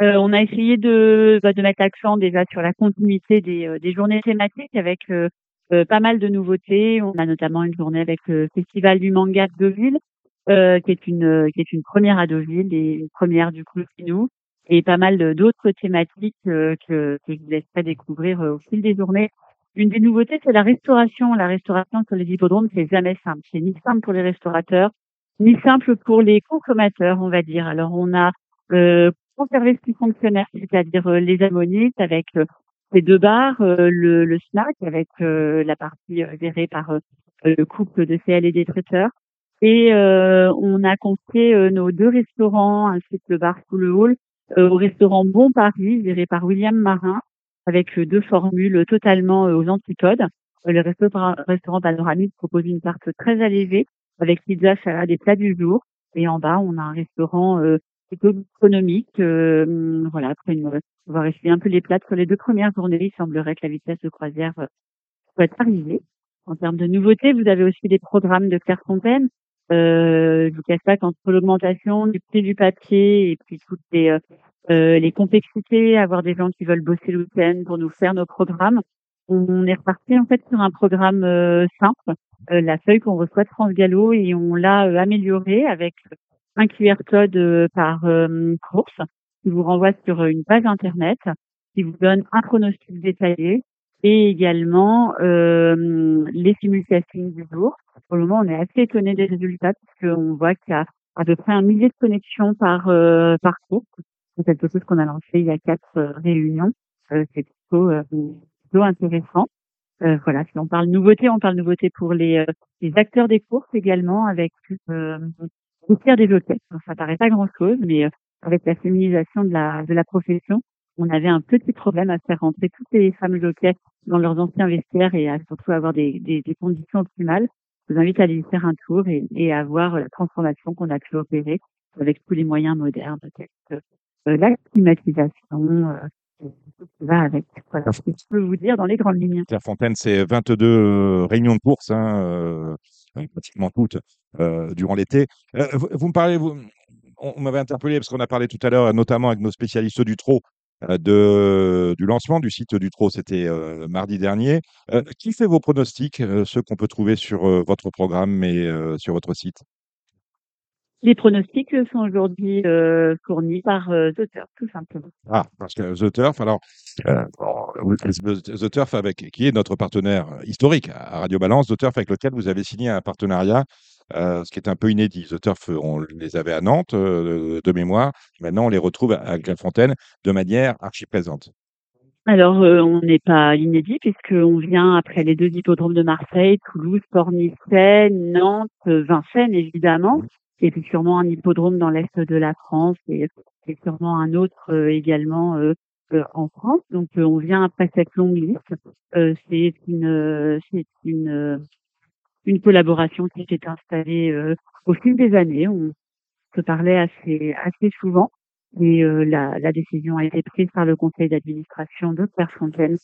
Euh, on a essayé de, bah, de mettre l'accent déjà sur la continuité des, euh, des journées thématiques avec euh, euh, pas mal de nouveautés. On a notamment une journée avec le Festival du manga de Deauville, euh, qui est une euh, qui est une première à Deauville et une première du coup chez nous, et pas mal d'autres thématiques euh, que, que je vous laisserai découvrir euh, au fil des journées. Une des nouveautés, c'est la restauration. La restauration sur les hippodromes, c'est jamais simple. C'est ni simple pour les restaurateurs, ni simple pour les consommateurs, on va dire. Alors, on a euh, conservé ce qui fonctionnaire, c'est-à-dire euh, les ammonites avec euh, les deux bars, euh, le, le snack avec euh, la partie euh, gérée par le couple de CL et des traiteurs. Et on a confié nos deux restaurants, ainsi que le bar sous le hall, au restaurant Bon Paris, géré par William Marin, avec euh, deux formules totalement euh, aux antipodes. Euh, Le restaurant, panoramique propose une carte très allégée, avec pizza, salade et plats du jour. Et en bas, on a un restaurant plutôt économique. euh, voilà, après on va essayer un peu les plats sur les deux premières journées. Il semblerait que la vitesse de croisière soit arrivée. En termes de nouveautés, vous avez aussi des programmes de Clairefontaine. Euh, je vous cache pas qu'entre l'augmentation du prix du papier et puis toutes les, euh, les complexités, avoir des gens qui veulent bosser le week-end pour nous faire nos programmes, on est reparti en fait sur un programme euh, simple, euh, la feuille qu'on reçoit de France Gallo et on l'a euh, amélioré avec un QR code euh, par euh, course qui vous renvoie sur une page internet qui vous donne un pronostic détaillé et également les simulcastings du jour. Pour le moment, on est assez étonné des résultats puisqu'on voit qu'il y a à peu près un millier de connexions par par course. C'est quelque chose qu'on a lancé il y a quatre euh, réunions. Euh, c'est plutôt, euh, plutôt intéressant. Euh, voilà, si on parle nouveauté, on parle nouveauté pour les, euh, les acteurs des courses également, avec euh, le tiers des. Alors, ça paraît pas grand-chose, mais avec la féminisation de la, de la profession, on avait un petit problème à faire rentrer toutes les femmes jockeys dans leurs anciens vestiaires et à surtout avoir des, des, des conditions optimales. Je vous invite à aller faire un tour et, et à voir la transformation qu'on a pu opérer avec tous les moyens modernes, la climatisation, euh, qui va avec. Voilà ce que je peux vous dire dans les grandes lignes. Clairefontaine, c'est 22 euh, réunions de course, hein, euh, pratiquement toutes, euh, durant l'été. Euh, vous, me parlez, on, m'avait interpellé parce qu'on a parlé tout à l'heure, notamment avec nos spécialistes du trot, euh, de, du lancement du site du trot, c'était euh, mardi dernier. Euh, qui fait vos pronostics, euh, ceux qu'on peut trouver sur euh, votre programme et euh, sur votre site? Les pronostics sont aujourd'hui euh, fournis par euh, The Turf, tout simplement. Ah, parce que The Turf, alors, euh, bon, The Turf, avec, qui est notre partenaire historique à Radio Balance, The Turf avec lequel vous avez signé un partenariat, euh, ce qui est un peu inédit. The Turf, on les avait à Nantes euh, de mémoire, maintenant on les retrouve à Clairefontaine de manière archi présente. Alors, euh, on n'est pas inédit puisqu'on vient après les deux hippodromes de Marseille, Toulouse, Pornicet, Nantes, euh, Vincennes, évidemment, et puis sûrement un hippodrome dans l'est de la France et, et sûrement un autre euh, également euh, euh, en France. Donc, on vient après cette longue liste. C'est une, c'est une, une collaboration qui s'est installée au fil des années. On se parlait assez, assez souvent. Et euh, la, la décision a été prise par le conseil d'administration de Clairefontaine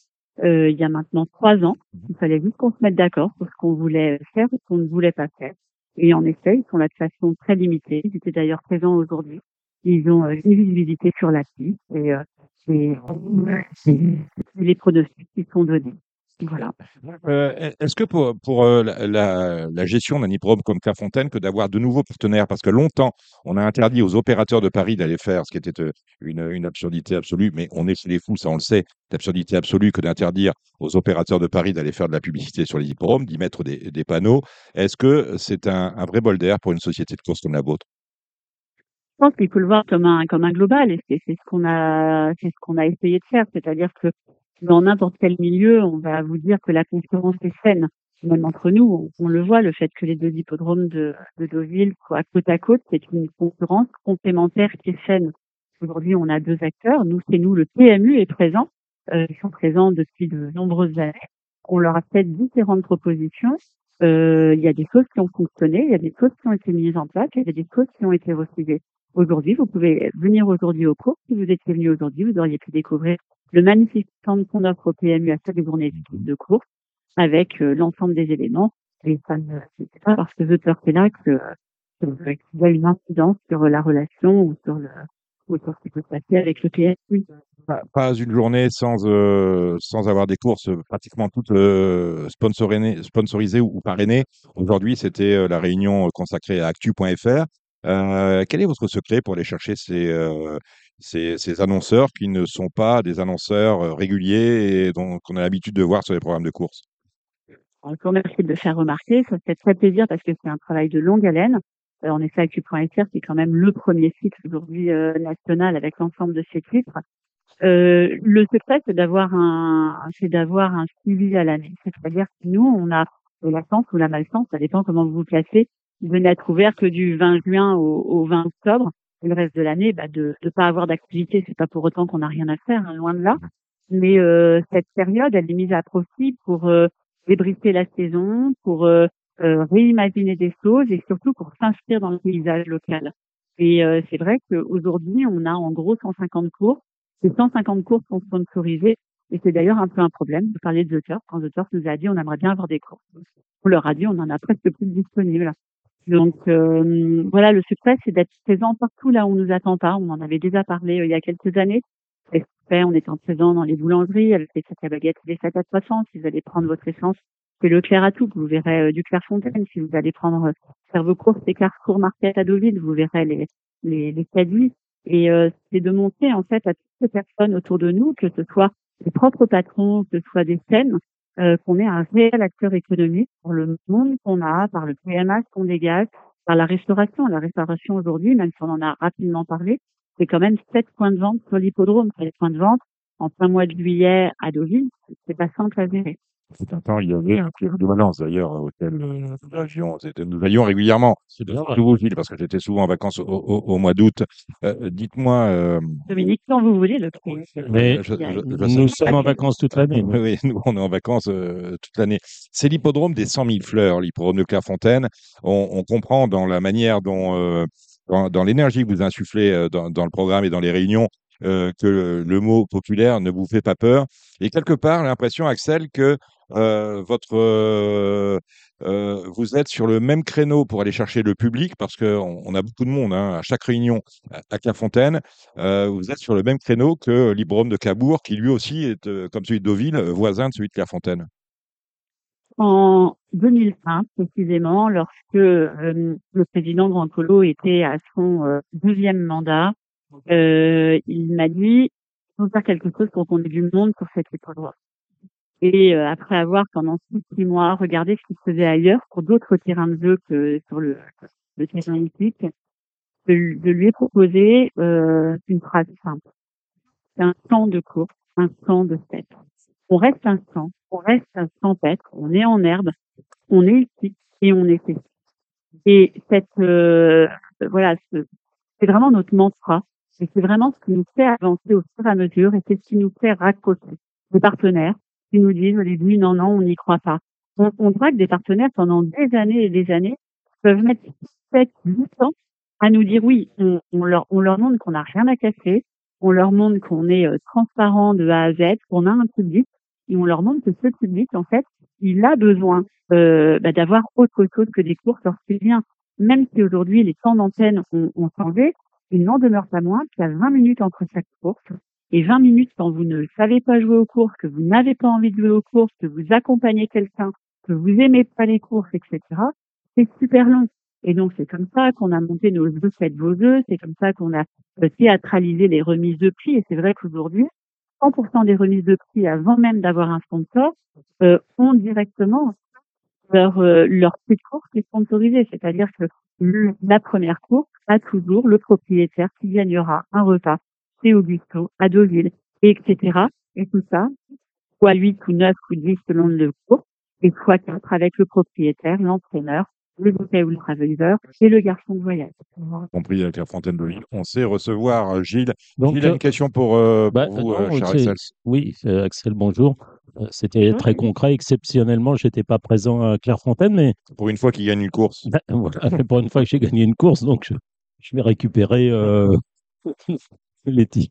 euh, il y a maintenant trois ans. Il fallait juste qu'on se mette d'accord sur ce qu'on voulait faire et ce qu'on ne voulait pas faire. Et en effet, ils sont là de façon très limitée. Ils étaient d'ailleurs présents aujourd'hui. Ils ont euh, une visibilité sur la piste et, euh, et, et les pronostics qui sont donnés. Voilà. Euh, Est-ce que pour, pour euh, la, gestion d'un hippodrome comme Clairefontaine, que d'avoir de nouveaux partenaires, parce que longtemps, on a interdit aux opérateurs de Paris d'aller faire ce qui était euh, une, une absurdité absolue, mais on est chez les fous, ça on le sait, l'absurdité absolue que d'interdire aux opérateurs de Paris d'aller faire de la publicité sur les hippodromes, d'y mettre des, des panneaux. Est-ce que c'est un, un vrai bol d'air pour une société de course comme la vôtre? Je pense qu'il faut le voir comme un, comme un global et c'est c'est ce qu'on a, c'est ce qu'on a essayé de faire. C'est-à-dire que dans n'importe quel milieu, on va vous dire que la concurrence est saine. Même entre nous, on, on le voit, le fait que les deux hippodromes de, de Deauville soient côte à côte, c'est une concurrence complémentaire qui est saine. Aujourd'hui, on a deux acteurs. Nous, c'est nous, le PMU est présent. Euh, ils sont présents depuis de nombreuses années. On leur a fait différentes propositions. Euh, il y a des choses qui ont fonctionné, il y a des choses qui ont été mises en place, il y a des choses qui ont été refusées. Aujourd'hui, vous pouvez venir aujourd'hui au cours. Si vous étiez venu aujourd'hui, vous auriez pu découvrir le magnifique stand qu'on offre au PMU à chaque journée de cours avec euh, l'ensemble des éléments. Et ça ne pas parce que The Turf est là que- qu'il a une incidence sur la relation ou sur le ou ce qui peut se passer avec le PMU. pas, une journée sans, euh, sans avoir des courses euh, pratiquement toutes euh, sponsorisées, ou, ou parrainées. Aujourd'hui, c'était euh, la réunion euh, consacrée à actu.fr. Euh, quel est votre secret pour aller chercher ces, euh, ces, annonceurs qui ne sont pas des annonceurs euh, réguliers et dont qu'on a l'habitude de voir sur les programmes de course je vous remercie de le faire remarquer. Ça fait très plaisir parce que c'est un travail de longue haleine. Euh, en effet, actu.fr, c'est quand même le premier site aujourd'hui euh, national avec l'ensemble de ses titres. Euh, le secret, c'est d'avoir un, c'est d'avoir un suivi à l'année. C'est-à-dire que nous, on a la chance ou la malchance, ça dépend comment vous vous placez, de n'être ouvert que du 20 juin au 20 octobre. Le reste de l'année, bah, de ne pas avoir d'activité. C'est pas pour autant qu'on n'a rien à faire, hein, loin de là. Mais euh, cette période, elle est mise à profit pour euh, débriefer la saison, pour euh, euh, réimaginer des choses et surtout pour s'inscrire dans le paysage local. Et euh, c'est vrai qu'aujourd'hui, on a en gros 150 cours. Ces 150 cours sont sponsorisés et c'est d'ailleurs un peu un problème. Vous parliez de The Turf. Quand The Turf nous a dit on aimerait bien avoir des cours. On leur a dit on en a presque plus disponibles. Donc euh, voilà, le succès, c'est d'être présent partout là où on nous attend pas. On en avait déjà parlé euh, il y a quelques années. Et on étant présent dans les boulangeries avec les sacs à baguettes et les sacs à 300. Si vous allez prendre votre essence, c'est le Clair à tout. Vous verrez euh, du Clairefontaine. Si vous allez prendre euh, faire vos courses, c'est Carrefour Market à Deauville. Vous verrez les les, les caddies. Et euh, c'est de montrer en fait à toutes ces personnes autour de nous, que ce soit les propres patrons, que ce soit des scènes, euh, qu'on est un réel acteur économique pour le monde qu'on a, par le PMA qu'on dégage, par la restauration. La restauration aujourd'hui, même si on en a rapidement parlé, c'est quand même sept points de vente sur l'hippodrome. Sept points de vente en plein mois de juillet à Deauville, c'est pas simple à gérer. C'est un temps, il y avait un club de Valence d'ailleurs, auquel euh, nous, avions, c'était- nous allions régulièrement. C'est bien vrai. Parce que j'étais souvent en vacances au, au- au mois d'août. Euh, Dites-moi. euh, Dominique, quand vous voulez, le prix. Mais je- je- je- je- nous sommes en vacances toute l'année. nous. Oui, oui, nous, on est en vacances euh, toute l'année. C'est l'hippodrome des 100 000 fleurs, l'hippodrome de Clairefontaine. On, on comprend dans la manière dont, euh, dans, dans l'énergie que vous insufflez dans, dans le programme et dans les réunions, euh, que le, mot populaire ne vous fait pas peur. Et quelque part, l'impression, Axel, que euh, votre, euh, vous êtes sur le même créneau pour aller chercher le public, parce qu'on on a beaucoup de monde hein, à chaque réunion à, Clairefontaine. Vous êtes sur le même créneau que l'hippodrome de Cabourg, qui lui aussi est, comme celui de Deauville, voisin de celui de Clairefontaine. En 2020, précisément, lorsque le président Grand Colo était à son deuxième mandat, il m'a dit il faut faire quelque chose pour qu'on ait du monde sur cet hippodrome. Et euh, après avoir pendant six, mois regardé ce qu'il faisait ailleurs pour d'autres terrains de jeu que sur le, le terrain hippique, de, de lui proposer euh, une phrase simple. C'est un camp de course, un camp de fête. On reste un camp, on reste un champêtre, on est en herbe, on est ici et on est ici. Et cette euh, voilà, ce- c'est vraiment notre mantra. Et c'est vraiment ce qui nous fait avancer au fur et à mesure et c'est ce qui nous fait raccrocher des partenaires qui nous disent au début non, non, on n'y croit pas. On, on que des partenaires pendant des années et des années peuvent mettre 7, 8 ans à nous dire oui, on, leur, on leur montre qu'on n'a rien à cacher, on leur montre qu'on est euh, transparent de A à Z, qu'on a un public et on leur montre que ce public, en fait, il a besoin euh, bah, d'avoir autre chose que des courses lorsqu'il vient. Même si aujourd'hui les temps d'antenne ont, ont changé, il n'en demeure pas moins qu'il y a 20 minutes entre chaque course Et 20 minutes quand vous ne savez pas jouer aux courses, que vous n'avez pas envie de jouer aux courses, que vous accompagnez quelqu'un, que vous aimez pas les courses, etc., c'est super long. Et donc, c'est comme ça qu'on a monté nos jeux Faites vos jeux. C'est comme ça qu'on a théâtralisé les remises de prix. Et c'est vrai qu'aujourd'hui, 100% des remises de prix, avant même d'avoir un sponsor, euh, ont directement leur, euh, leur de course qui est sponsorisé. C'est-à-dire que la première course a toujours le propriétaire qui gagnera un repas chez Augusto, à Deauville, et etc. Et tout ça, soit 8 ou 9 ou 10 selon le cours, et soit 4 avec le propriétaire, l'entraîneur, le bouquet ou le traviseur et le garçon de voyage. compris avec la fontaine de Lille. On sait recevoir euh, Gilles. Donc, Gilles a euh, une question pour, euh, bah, pour vous, non, euh, cher Axel. oui, Axel, bonjour. C'était très concret. Exceptionnellement, j'étais pas présent à Clairefontaine, mais Pour une fois qu'il gagne une course. bah, voilà, pour une fois que j'ai gagné une course, donc je, je vais récupérer euh,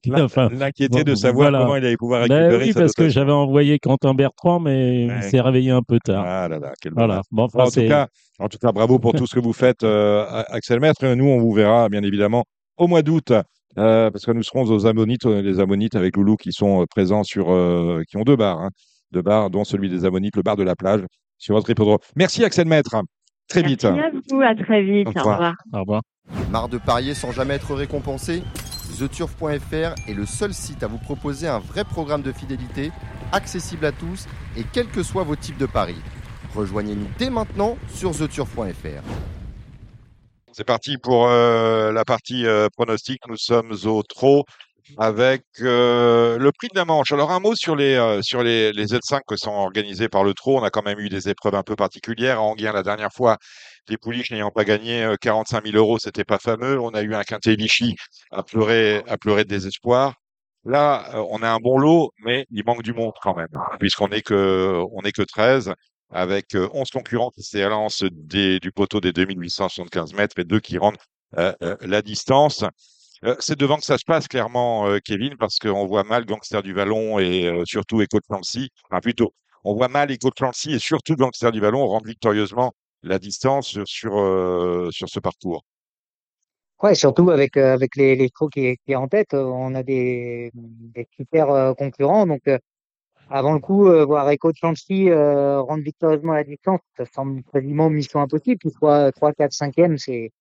L'in- Enfin, L'inquiété de vo- savoir voilà. comment il allait pouvoir Ben récupérer oui, sa parce que j'avais envoyé Quentin Bertrand, mais il s'est réveillé un peu tard. Ah là là, quel Voilà. bonheur. Bon, enfin, en, tout cas, en tout cas, bravo pour tout ce que vous faites, euh, Axel Maître. Nous, on vous verra, bien évidemment, au mois d'août, euh, parce que nous serons aux Ammonites, euh, les Ammonites avec Loulou qui sont présents sur, euh, qui ont deux bars, hein, deux bars, dont celui des Ammonites, le bar de la plage, sur votre hippodrome. Merci Axel Maître. Très vite. Merci à vous, à très vite. Au revoir. Au revoir. Marre de parier sans jamais être récompensé? TheTurf.fr est le seul site à vous proposer un vrai programme de fidélité, accessible à tous et quels que soient vos types de paris. Rejoignez-nous dès maintenant sur TheTurf.fr. C'est parti pour euh, la partie euh, pronostic. Nous sommes au trot avec euh, le prix de la Manche. Alors un mot sur les euh, sur les, les Z5 qui sont organisés par le trot. On a quand même eu des épreuves un peu particulières. À Anguien la dernière fois, les pouliches n'ayant pas gagné euh, 45 000 euros, c'était pas fameux. On a eu un quintet Lichy à pleurer à pleurer de désespoir. Là, euh, on a un bon lot, mais il manque du monde quand même, puisqu'on est que on est que 13 avec euh, 11 concurrents qui s'élancent du poteau des 2875 mètres et deux qui rendent euh, euh, la distance. Euh, c'est devant que ça se passe clairement, euh, Kevin, parce qu'on voit mal Gangster du Vallon et euh, surtout Echo Clancy. Enfin, plutôt, on voit mal Echo Clancy et surtout Gangster du Vallon rendre victorieusement la distance sur, sur, euh, ce parcours. Ouais, surtout avec, avec les, les qui, qui est en tête, on a des, des super concurrents. Donc, avant le coup, voir Echo euh, rendre victorieusement la distance, ça semble quasiment mission impossible. Qu'il soit 3, 4, 5e, c'est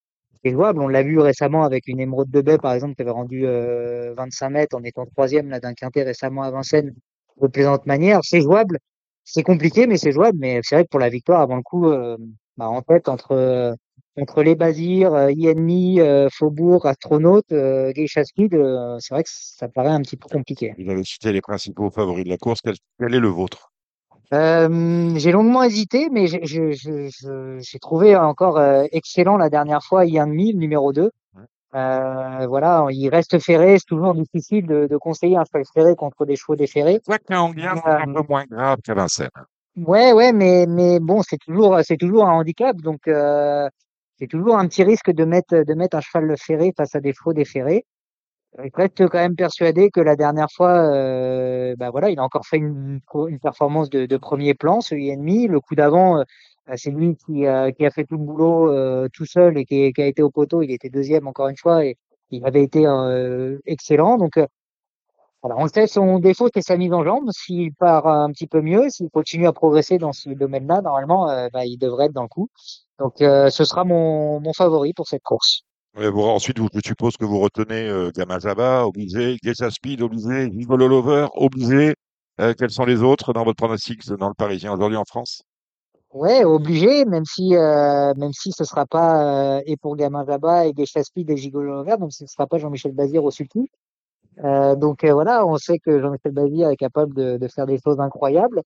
jouable. On l'a vu récemment avec une émeraude de baie, par exemple, qui avait rendu euh, 25 mètres en étant troisième là d'un quintet récemment à Vincennes de plaisante manière. C'est jouable. C'est compliqué, mais c'est jouable. Mais c'est vrai que pour la victoire, avant le coup, euh, bah, en tête, entre, euh, entre les Bazirs, euh, INMI, euh, Faubourg, Astronaute, euh, Geisha euh, c'est vrai que ça paraît un petit peu compliqué. Vous avez cité les principaux favoris de la course. Quel est le vôtre? Euh, j'ai longuement hésité, mais j'ai je- je- je- j'ai trouvé encore euh, excellent la dernière fois INMI, le numéro 2. Euh, voilà, il reste ferré, c'est toujours difficile de, de conseiller un cheval ferré contre des chevaux déferrés. Quoi Anguien, c'est un peu moins grave qu'à Vincennes. Ouais, ouais, mais mais bon, c'est toujours c'est toujours un handicap, donc euh, c'est toujours un petit risque de mettre de mettre un cheval ferré face à des chevaux déferrés. Reste quand même persuadé que la dernière fois, euh, bah voilà, il a encore fait une, une performance de, de premier plan, ce ennemi. Le coup d'avant, euh, c'est lui qui a, qui a fait tout le boulot euh, tout seul et qui, qui a été au poteau. Il était deuxième encore une fois et il avait été euh, excellent. Donc euh, voilà, on sait, son défaut, c'est sa mise en jambe. S'il part un petit peu mieux, s'il continue à progresser dans ce domaine-là, normalement, euh, bah, il devrait être dans le coup. Donc, euh, ce sera mon, mon favori pour cette course. Ensuite, je suppose que vous retenez euh, Gamma Jabba, obligé, Geisha Speed, obligé, Gigolo Lover, obligé. Euh, quels sont les autres dans votre pronostic dans le Parisien aujourd'hui en France? Ouais, obligé, même si euh, même si ce sera pas euh, et pour Gamin Jabba et Geisha Speed et Gigolo Vert, donc ce sera pas Jean-Michel Bazir au sulky. Euh, donc euh, voilà, on sait que Jean-Michel Bazir est capable de faire des choses incroyables.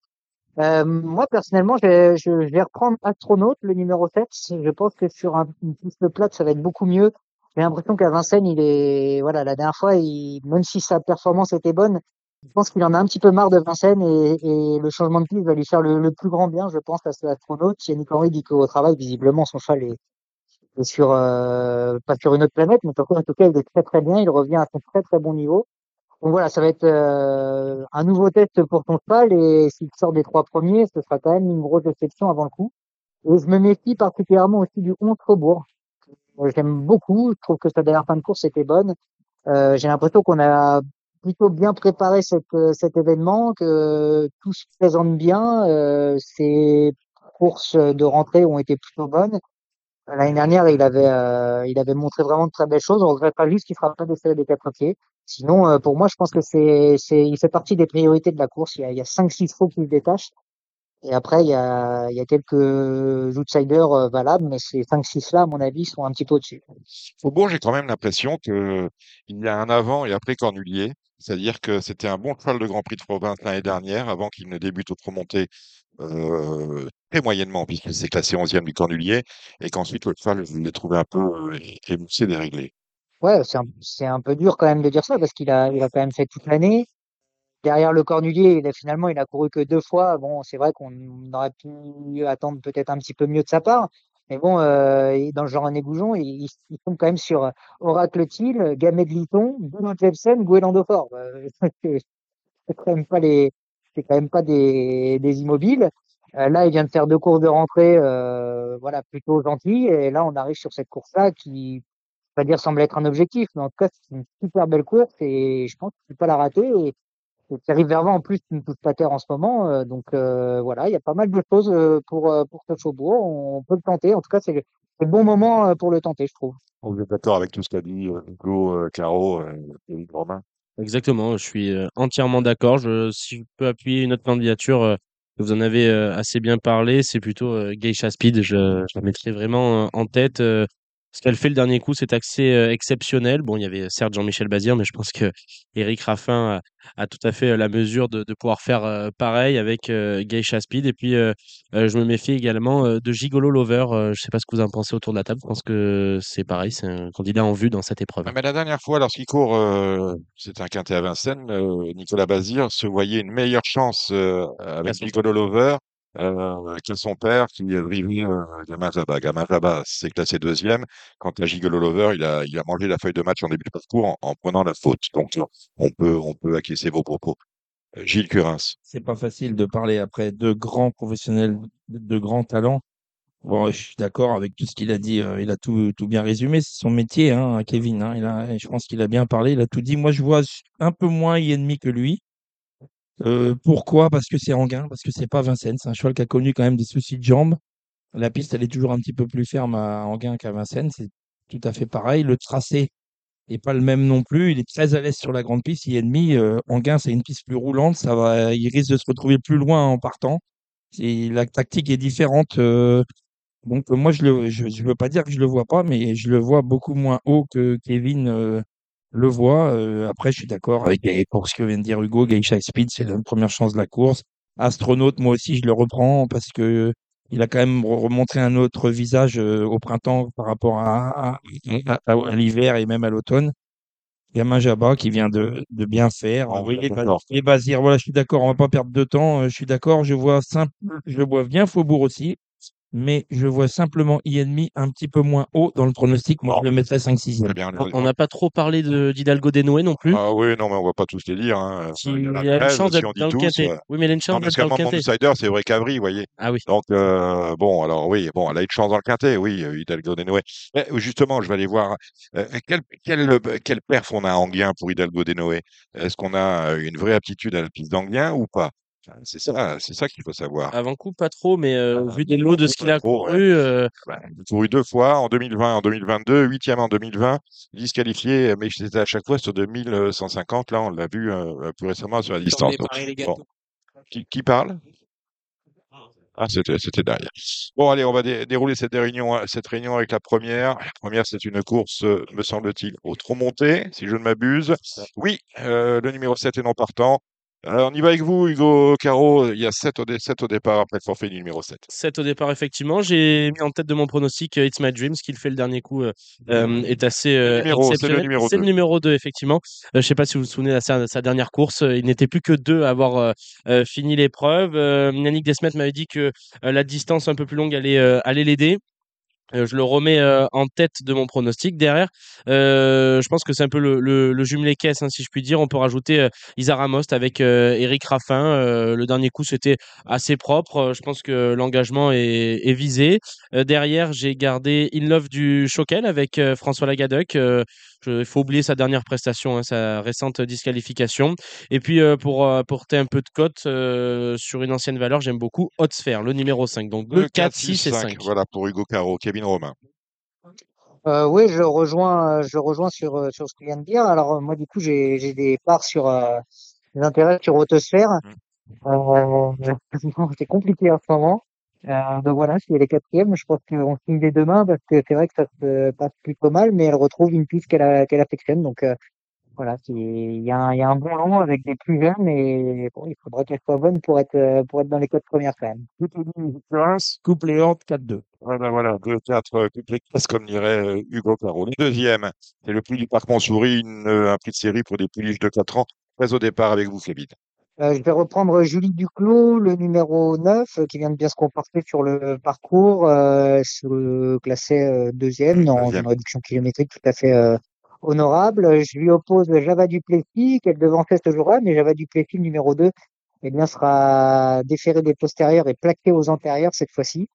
Euh, moi personnellement, je, je, je vais reprendre Astronaute, le numéro 7. Je pense que sur un, une piste plate, ça va être beaucoup mieux. J'ai l'impression qu'à Vincennes, il est voilà, la dernière fois, il, même si sa performance était bonne, je pense qu'il en a un petit peu marre de Vincennes et, et le changement de piste va lui faire le, le plus grand bien, je pense, à cet astronaute. Yannick Henry dit qu'au travail, visiblement, son cheval est, est sur, euh, pas sur une autre planète, mais en tout cas, il est très très bien. Il revient à son très très bon niveau. Donc voilà, ça va être euh, un nouveau test pour ton cheval et s'il sort des trois premiers, ce sera quand même une grosse déception avant le coup. Et je me méfie particulièrement aussi du 11 Faubourg. Euh, J'aime beaucoup. Je trouve que sa dernière fin de course était bonne. Euh, J'ai l'impression qu'on a plutôt bien préparé cet, euh, cet événement, que tout se présente bien. Euh, courses de rentrée ont été plutôt bonnes. L'année dernière, il avait, euh, il avait montré vraiment de très belles choses. On regrette pas juste qu'il fera pas d'essai des quatre pieds. Sinon, euh, pour moi, je pense que c'est, c'est, il fait partie des priorités de la course. Il y a, il y a cinq, six chevaux qui se détachent. Et après, il y a, il y a quelques outsiders euh, valables, mais ces cinq, six là, à mon avis, sont un petit peu au-dessus. Faubourg, j'ai quand même l'impression que il y a un avant et après Cornulier. C'est-à-dire que c'était un bon cheval de Grand Prix de province l'année dernière, avant qu'il ne débute au promonté euh, très moyennement, puisqu'il s'est classé 11e du Cornulier, et qu'ensuite le cheval, je l'ai trouvé un peu euh, émoussé, déréglé. Ouais, c'est un, un peu dur quand même de dire ça parce qu'il a, il a quand même fait toute l'année. Derrière le Cornulier, il a finalement, il a couru que deux fois. Bon, c'est vrai qu'on aurait pu attendre peut-être un petit peu mieux de sa part. Mais bon, euh, dans le genre René Goujon, il, il, il tombe quand même sur Oracle Thiel, Gamet de Liton, Bruno Jepsen, Guélando Fort. Euh, c'est c'est quand même pas les, c'est quand même pas des, des immobiles. Euh, là, il vient de faire deux courses de rentrée, euh, voilà, plutôt gentilles. Et là, on arrive sur cette course-là qui, on va dire, semble être un objectif. Mais en tout cas, c'est une super belle course et je pense qu'il ne faut pas la rater. Et, et Thierry Vervin, en plus, ne touche pas terre en ce moment. euh, donc, euh, voilà, il y a pas mal de choses euh, pour, pour ce faubourg. On peut le tenter. En tout cas, c'est le, c'est le bon moment pour le tenter, je trouve. Vous êtes d'accord avec tout ce qu'a dit euh, Caro, et Romain Exactement, je suis entièrement d'accord. Je, si je peux appuyer une autre candidature, vous en avez assez bien parlé, c'est plutôt Geisha Speed. Je, je la mettrai vraiment en tête. Ce qu'elle fait le dernier coup, c'est assez euh, exceptionnel. Bon, il y avait certes Jean-Michel Bazir, mais je pense que Eric Raffin a, a tout à fait euh, la mesure de, de pouvoir faire euh, pareil avec euh, Geisha Speed. Et puis, je me méfie également de Gigolo Lover. Je sais pas ce que vous en pensez autour de la table. Je pense que c'est pareil, c'est un candidat en vue dans cette épreuve. Mais la dernière fois, lorsqu'il court, c'était un quintet à Vincennes, Nicolas Bazir se voyait une meilleure chance avec Nicolas Lover euh, que son père qui est drivé euh. Gamin Jabba s'est classé deuxième. Quant à Gigolo Lover, il a, mangé la feuille de match en début de parcours en, en prenant la faute. Donc, on peut, on peut acquiescer vos propos. Euh, Gilles Curins. C'est pas facile de parler après deux grands professionnels, de, grands talents. Bon, je suis d'accord avec tout ce qu'il a dit. euh, il a tout, tout bien résumé. C'est son métier, hein, Kevin. Hein, il je pense qu'il a bien parlé. Il a tout dit. Moi, je vois un peu moins ennemi que lui. Euh, pourquoi? Parce que c'est Anguin, parce que c'est pas Vincennes. C'est un cheval qui a connu quand même des soucis de jambes. La piste, elle est toujours un petit peu plus ferme à Anguin qu'à Vincennes. C'est tout à fait pareil. Le tracé est pas le même non plus. Il est très à l'aise sur la grande piste. Il est ennemi. Euh, c'est une piste plus roulante. Ça va, il risque de se retrouver plus loin en partant. C'est, la tactique est différente. euh, donc, euh, moi, je le, je, je veux pas dire que je le vois pas, mais je le vois beaucoup moins haut que Kevin euh, le voit. Euh, après, je suis d'accord avec les- pour ce que vient de dire Hugo. Geisha Speed, c'est la première chance de la course. Astronaute, moi aussi, je le reprends parce que il a quand même re- remontré un autre visage euh, au printemps par rapport à, à, à- à l'hiver et même à l'automne. Gamin Jabba qui vient de, de bien faire. Ah, Oui, et Bazir, voilà, je suis d'accord, on va pas perdre de temps. euh, Je suis d'accord, je vois simple, je vois bien Faubourg aussi, mais je vois simplement INMI un petit peu moins haut dans le pronostic. Moi, je le mettrais 5-6 Très bien. On- n'a pas trop parlé de d'Hidalgo Denoé non plus. Ah oui, non, mais on va pas tous les lire. Hein. qui Il y en a a une 13, chance d'être dans le quintet. euh, Oui, mais elle a une chance d'être dans qu'à le quintet. outsider, c'est vrai Cavry, vous voyez. Ah oui. Donc, euh, bon, alors oui, bon, elle a eu de chance dans le quintet, oui, euh, Hidalgo euh, justement, je vais aller voir euh, quel, quel, quel perf on a Anguien pour Hidalgo Denoé. Est-ce qu'on a euh, une vraie aptitude à la piste d'Anguien ou pas? C'est ça, c'est ça qu'il faut savoir. Avant coup, pas trop, mais euh, Ah, vu des lots de ce qu'il a trop, ouais. couru, euh, il a couru deux fois, en 2020 en 2022, huitième en 2020, disqualifié, mais c'était à chaque fois sur 2150. Là, on l'a vu euh, plus récemment sur la distance. Donc, bon. Qui, qui parle? Ah, c'était, derrière. Bon, allez, on va dé- dérouler cette réunion, cette réunion avec la première. La première, c'est une course, euh, me semble-t-il, au trop monté, si je ne m'abuse. Oui, euh, le numéro 7 est non partant. Alors, on y va avec vous, Hugo Caro. Il y a 7 au, dé- sept au départ après le forfait du numéro 7. 7 au départ, effectivement. J'ai mis en tête de mon pronostic euh, It's My Dreams, qui le fait le dernier coup, euh, euh, est assez euh, numéro, c'est le numéro C'est le deux. numéro 2, effectivement. Euh, je ne sais pas si vous vous souvenez de sa, sa dernière course. Il n'était plus que deux à avoir fini l'épreuve. Yannick Desmet m'avait dit que la distance un peu plus longue allait, euh, allait l'aider. Euh, je le remets euh, en tête de mon pronostic. Derrière, euh, je pense que c'est un peu le, le, le jumelé caisse, hein, si je puis dire. On peut rajouter euh, Isara Most avec euh, Eric Raffin. Le dernier coup, c'était assez propre. Je pense que l'engagement est, visé. Derrière, j'ai gardé In Love du Choquel avec François Lagadec. Il faut oublier sa dernière prestation, hein, sa récente disqualification. Et puis, euh, pour euh, apporter un peu de cote euh, sur une ancienne valeur, j'aime beaucoup Hotsphere, le numéro 5. Donc 2, 4, 6 et 5. Voilà pour Hugo Caro, Kevin Romain. Euh, oui, je rejoins, je rejoins sur, sur ce que vient de dire. Alors, moi, du coup, j'ai, des parts sur, euh, des intérêts sur Autosphère. Euh, c'est compliqué en ce moment. Euh, donc voilà, si elle est quatrième, je pense qu'on signe des deux mains parce que c'est vrai que ça se passe plutôt mal, mais elle retrouve une piste qu'elle affectionne. Donc, euh, voilà, c'est- il y a un, il y a un bon long avec des plus jeunes et bon, il faudra qu'elle soit bonne pour être, euh, pour être dans les quatre premières quand même. Couple et Horde 4-2. Voilà, voilà, 2-4 couplets comme dirait euh, Hugo Caro. Le deuxième, c'est le prix du Parc Montsouris, une, euh, un prix de série pour des pouliches de 4 ans. Très au départ avec vous, Kevin. Euh, je vais reprendre Julie Duclos, le numéro 9, euh, qui vient de bien se comporter sur le parcours, euh, se classait euh, deuxième dans une réduction kilométrique tout à fait euh, honorable. Je lui oppose Java Duplessis, qu'elle devançait ce jour-là, mais Java Duplessis, le numéro 2, eh bien, sera déféré des postérieurs et plaqué aux antérieurs cette fois-ci.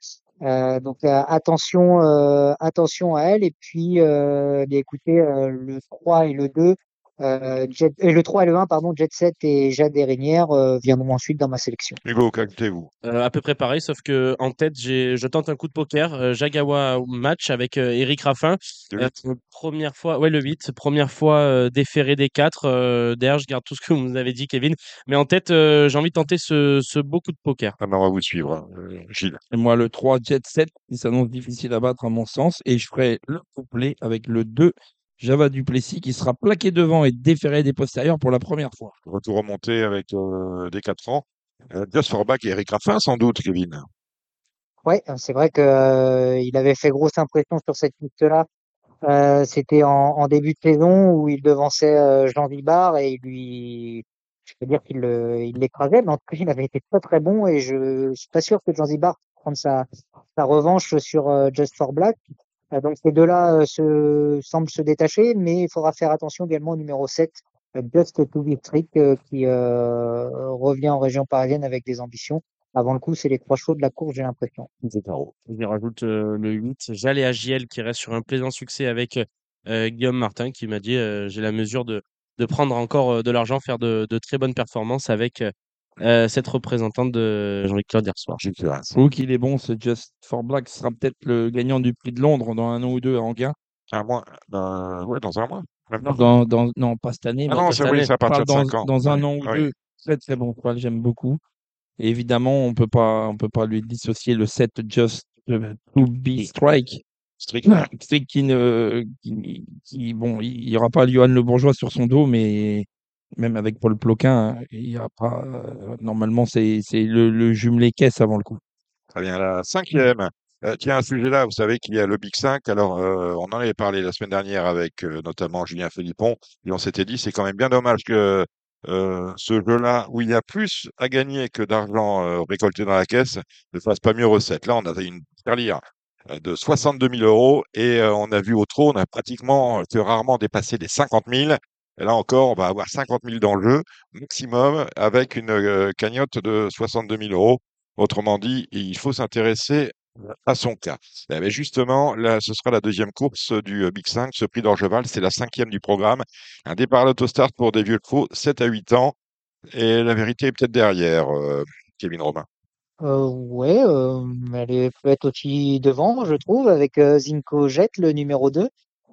Euh, donc euh, attention, euh, attention à elle. Et puis, euh, bien, écoutez, euh, le 3 et le 2, euh, Jet, et le 3 et le 1, pardon, Jet Set et Jade Régnière euh, viendront ensuite dans ma sélection. Hugo, qu'ajoutez-vous Euh, à peu près pareil, sauf que en tête, j'ai, je tente un coup de poker. euh, Jagawa match avec euh, Eric Raffin. Le Euh, première fois, ouais, le 8, première fois euh, déféré des 4. Euh, D'ailleurs, je garde tout ce que vous nous avez dit, Kevin. Mais en tête, euh, j'ai envie de tenter ce, ce beau coup de poker. Ah ben, on va vous suivre, hein. Euh, Gilles. Et moi, le 3 Jet 7, il s'annonce difficile à battre à mon sens. Et je ferai le couplet avec le 2 Java Duplessis qui sera plaqué devant et déféré des postérieurs pour la première fois. Retour remonté avec euh, des 4 ans. Euh, Just for Back et Eric Raffin, sans doute, Kevin. Ouais, c'est vrai que euh, il avait fait grosse impression sur cette piste-là. Euh, C'était en, en début de saison où il devançait euh, Jean Vibard et il lui, je peux dire qu'il il l'écrasait, mais en tout cas, il avait été pas très bon et je suis pas sûr que Jean Vibard prenne sa, sa revanche sur euh, Just for Black. Euh, donc ces deux-là euh, se, semblent se détacher, mais il faudra faire attention également au numéro 7, euh, Just to be euh, qui revient en région parisienne avec des ambitions. Avant le coup, c'est les trois chevaux de la course, j'ai l'impression. Je rajoute le 8, Jalé Agiel qui reste sur un plaisant succès avec Guillaume Martin qui m'a dit j'ai la mesure de, de prendre encore de l'argent, faire de très bonnes performances avec euh, euh, cette représentante de Jean-Luc Claude hier soir. Je trouve qu'il est bon, ce Just for Black sera peut-être le gagnant du prix de Londres dans un an ou deux à Anguin. Un mois. Dans... Ouais, dans un mois. Dans, dans, non, pas cette année, Ah non, c'est oui, c'est à partir de dans, 5 ans. dans un Ouais, an ou ouais. deux. Très très bon j'aime beaucoup. Et évidemment, on peut pas, on peut pas lui dissocier le 7 Just to be Strike. Strict. Strict qui ne, qui, qui- bon, il y aura pas Johan Le Bourgeois sur son dos, mais même avec Paul Ploquin, hein, il y a pas. euh, normalement, c'est le, le jumelé caisse avant le coup. Très bien, la cinquième. Euh, tiens, à ce sujet-là, vous savez qu'il y a le Big 5. Alors, euh, on en avait parlé la semaine dernière avec notamment Julien Philippon, et on s'était dit, c'est quand même bien dommage que ce jeu-là, où il y a plus à gagner que d'argent récolté dans la caisse, ne fasse pas mieux recette. Là, on a une euh, de 62 000 euros, et on a vu au a pratiquement que rarement dépassé les 50 000. Là encore, on va avoir 50 000 dans le jeu, maximum, avec une euh, cagnotte de 62 000 euros. Autrement dit, il faut s'intéresser à son cas. Eh bien, justement, là, ce sera la deuxième course du euh, Big 5, ce prix d'Orgeval, c'est la cinquième du programme. Un départ à l'autostart pour des vieux chevaux, 7 à 8 ans. Et la vérité est peut-être derrière, euh, Kevin Romain. Euh, ouais, elle est- peut être aussi devant, je trouve, avec Zinko Jet, le numéro 2,